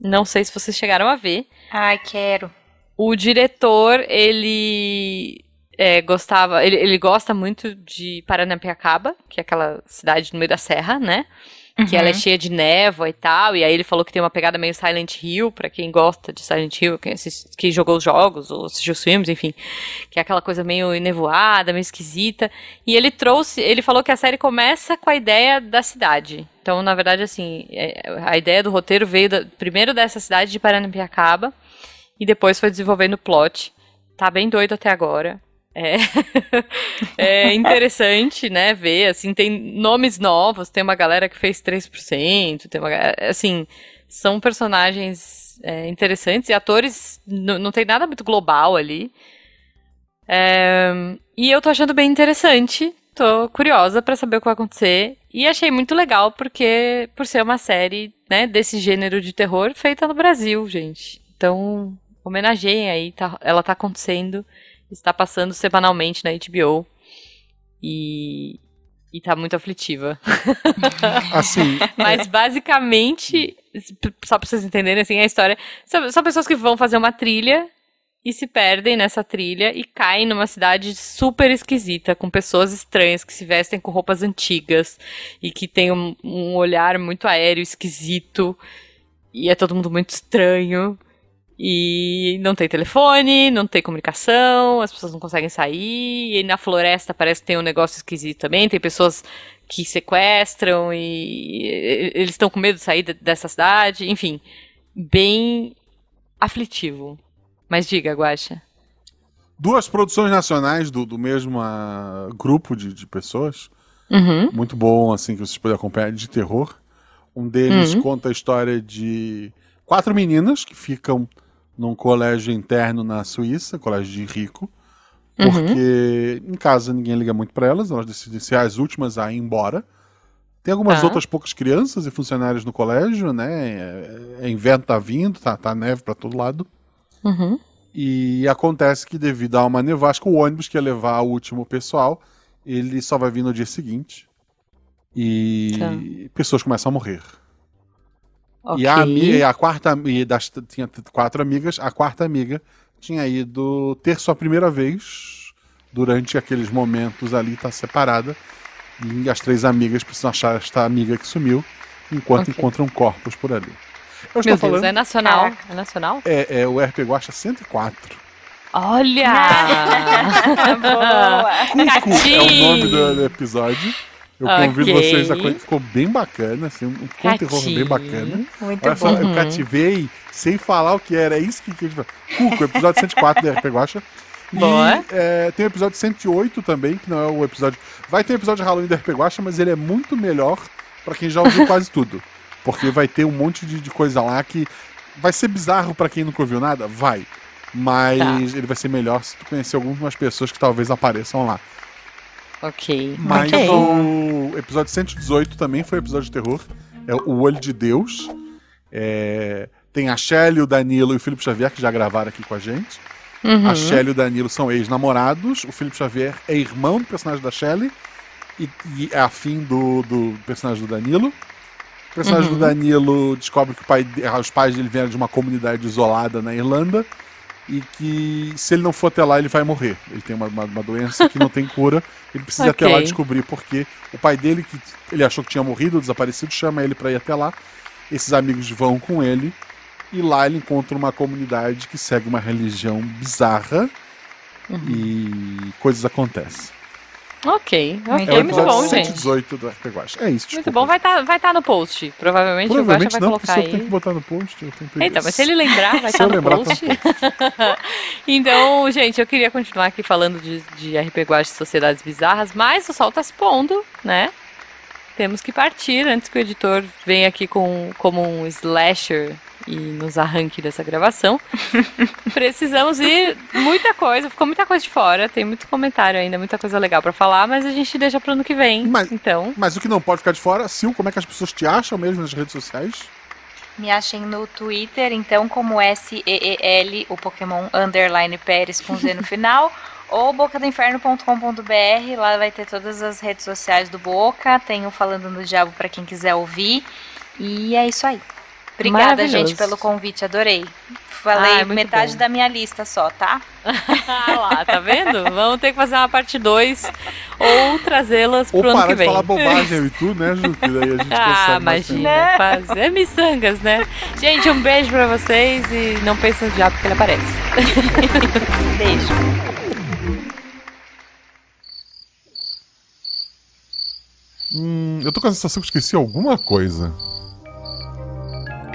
Speaker 3: Não sei se vocês chegaram a ver.
Speaker 4: Ai, quero.
Speaker 3: O diretor, ele é, gostava, ele, ele gosta muito de Paranapiacaba, que é aquela cidade no meio da serra, né? Uhum. Que ela é uhum. cheia de névoa e tal. E aí ele falou que tem uma pegada meio Silent Hill, para quem gosta de Silent Hill, quem, assist, quem jogou os jogos ou assistiu os filmes, enfim. Que é aquela coisa meio nevoada, meio esquisita. E ele trouxe, ele falou que a série começa com a ideia da cidade. Então, na verdade, assim, é, a ideia do roteiro veio da, primeiro dessa cidade de Paranapiacaba e depois foi desenvolvendo o plot. Tá bem doido até agora. É, <laughs> é interessante, né, ver, assim, tem nomes novos, tem uma galera que fez 3%, tem uma assim, são personagens é, interessantes e atores, não tem nada muito global ali. É, e eu tô achando bem interessante, tô curiosa para saber o que vai acontecer. E achei muito legal, porque, por ser uma série, né, desse gênero de terror feita no Brasil, gente. Então, homenageiem aí, tá, ela tá acontecendo está passando semanalmente na HBO. E, e tá muito aflitiva. <laughs>
Speaker 1: Assim. <laughs>
Speaker 3: Mas basicamente, só pra vocês entenderem assim, a história. São, são, pessoas que vão fazer uma trilha e se perdem nessa trilha e caem numa cidade super esquisita, com pessoas estranhas que se vestem com roupas antigas e que tem um, um olhar muito aéreo, esquisito. E é todo mundo muito estranho. E não tem telefone, não tem comunicação, as pessoas não conseguem sair. E na floresta parece que tem um negócio esquisito também. Tem pessoas que sequestram e eles estão com medo de sair dessa cidade. Enfim, bem aflitivo. Mas diga, Guaxa.
Speaker 1: Duas produções nacionais do, do mesmo uh, grupo de, de pessoas.
Speaker 3: Uhum.
Speaker 1: Muito bom, assim, que vocês podem acompanhar, de terror. Um deles uhum. conta a história de quatro meninas que ficam num colégio interno na Suíça, colégio de rico, porque uhum. em casa ninguém liga muito para elas, elas decidem ser as últimas a ir embora. Tem algumas tá. outras poucas crianças e funcionários no colégio, né? É, é inverno tá vindo, tá, tá neve para todo lado.
Speaker 3: Uhum.
Speaker 1: E acontece que devido a uma nevasca, o ônibus que ia levar o último pessoal, ele só vai vir no dia seguinte. E tá. pessoas começam a morrer. Okay. E a amiga, a quarta e das tinha quatro amigas, a quarta amiga tinha ido ter sua primeira vez durante aqueles momentos ali, tá separada. E as três amigas precisam achar esta amiga que sumiu, enquanto okay. encontram corpos por ali.
Speaker 3: Eu estou Meu falando. Deus, é nacional. É, é nacional?
Speaker 1: É, é o RP Guacha 104.
Speaker 3: Olha! <laughs>
Speaker 4: Boa!
Speaker 1: Cuco é o nome do, do episódio. Eu convido
Speaker 3: Ok.
Speaker 1: vocês a conhecer. Ficou bem bacana, assim, um conto terror bem bacana.
Speaker 4: Muito
Speaker 1: Olha só,
Speaker 4: bom.
Speaker 1: eu cativei sem falar o que era. É isso que a gente vai. Cuco, episódio 104 da RP Guacha. E é, tem o episódio 108 também, que não é o episódio. Vai ter o episódio de Halloween da RP Guacha, mas ele é muito melhor pra quem já ouviu quase tudo. Porque vai ter um monte de, de coisa lá que vai ser bizarro pra quem nunca ouviu nada? Vai. Mas
Speaker 3: Tá.
Speaker 1: ele vai ser melhor se tu conhecer algumas pessoas que talvez apareçam lá.
Speaker 3: Ok.
Speaker 1: Mas
Speaker 3: ok.
Speaker 1: o episódio 118 também foi um episódio de terror. É o Olho de Deus. É, Tem a Shelly, o Danilo e o Felipe Xavier, que já gravaram aqui com a gente.
Speaker 3: Uhum.
Speaker 1: A Shelly e o Danilo são ex-namorados. O Felipe Xavier é irmão do personagem da Shelly. E, e é afim do, do personagem do Danilo. O personagem
Speaker 3: Uhum.
Speaker 1: do Danilo descobre que o pai os pais dele vieram de uma comunidade isolada na Irlanda. E que se ele não for até lá, ele vai morrer. Ele tem uma, uma, uma doença que não tem cura. Ele precisa ir até lá descobrir porque o pai dele, que ele achou que tinha morrido, desaparecido, chama ele pra ir até lá. Esses amigos vão com ele. E lá ele encontra uma comunidade que segue uma religião bizarra. E coisas acontecem.
Speaker 3: Ok,
Speaker 4: Muito
Speaker 3: ok,
Speaker 1: É
Speaker 3: muito bom, gente.
Speaker 1: 118 do RP Guacha. É isso,
Speaker 3: Muito
Speaker 1: desculpa.
Speaker 3: bom, vai estar vai tá no post. Provavelmente,
Speaker 1: Provavelmente
Speaker 3: o Guaxa vai
Speaker 1: não,
Speaker 3: colocar
Speaker 1: eu tenho que
Speaker 3: aí.
Speaker 1: botar no post, eu tenho.
Speaker 3: Então, mas se ele lembrar, vai <laughs> estar
Speaker 1: eu
Speaker 3: no
Speaker 1: lembrar, tá
Speaker 3: post. <laughs> então, gente, eu queria continuar aqui falando de, de RP Guacha e Sociedades Bizarras, mas o sol tá se pondo, né? Temos que partir antes que o editor venha aqui com, como um slasher e nos arranque dessa gravação. <laughs> Precisamos ir muita coisa, ficou muita coisa de fora, tem muito comentário ainda, muita coisa legal pra falar, mas a gente deixa pro ano que vem.
Speaker 1: Mas-
Speaker 3: Então,
Speaker 1: Mas o que não pode ficar de fora, Sil, como é que as pessoas te acham mesmo nas redes sociais?
Speaker 4: Me achem no Twitter, então, como S-E-E-L, o Pokémon Underline Pérez com Z no <laughs> final, ou bocadoinferno.com.br, lá vai ter todas as redes sociais do Boca, tem o Falando no Diabo pra quem quiser ouvir, e é isso aí. Obrigada, gente, pelo convite, adorei. Falei
Speaker 3: muito
Speaker 4: metade
Speaker 3: bom.
Speaker 4: da minha lista só, tá? <laughs>
Speaker 3: ah lá, tá vendo? Vamos ter que fazer uma parte 2 ou trazê-las
Speaker 1: Ou
Speaker 3: pro ano
Speaker 1: parar
Speaker 3: que
Speaker 1: de
Speaker 3: vem.
Speaker 1: falar bobagem e tu, né, Ju? Que daí a gente <laughs>
Speaker 3: Ah, imagina. Faz... É miçangas, né? Gente, um beijo pra vocês e não pensem no diabo que ele aparece. <laughs>
Speaker 4: Beijo.
Speaker 1: Hum, eu tô com a sensação que esqueci alguma coisa.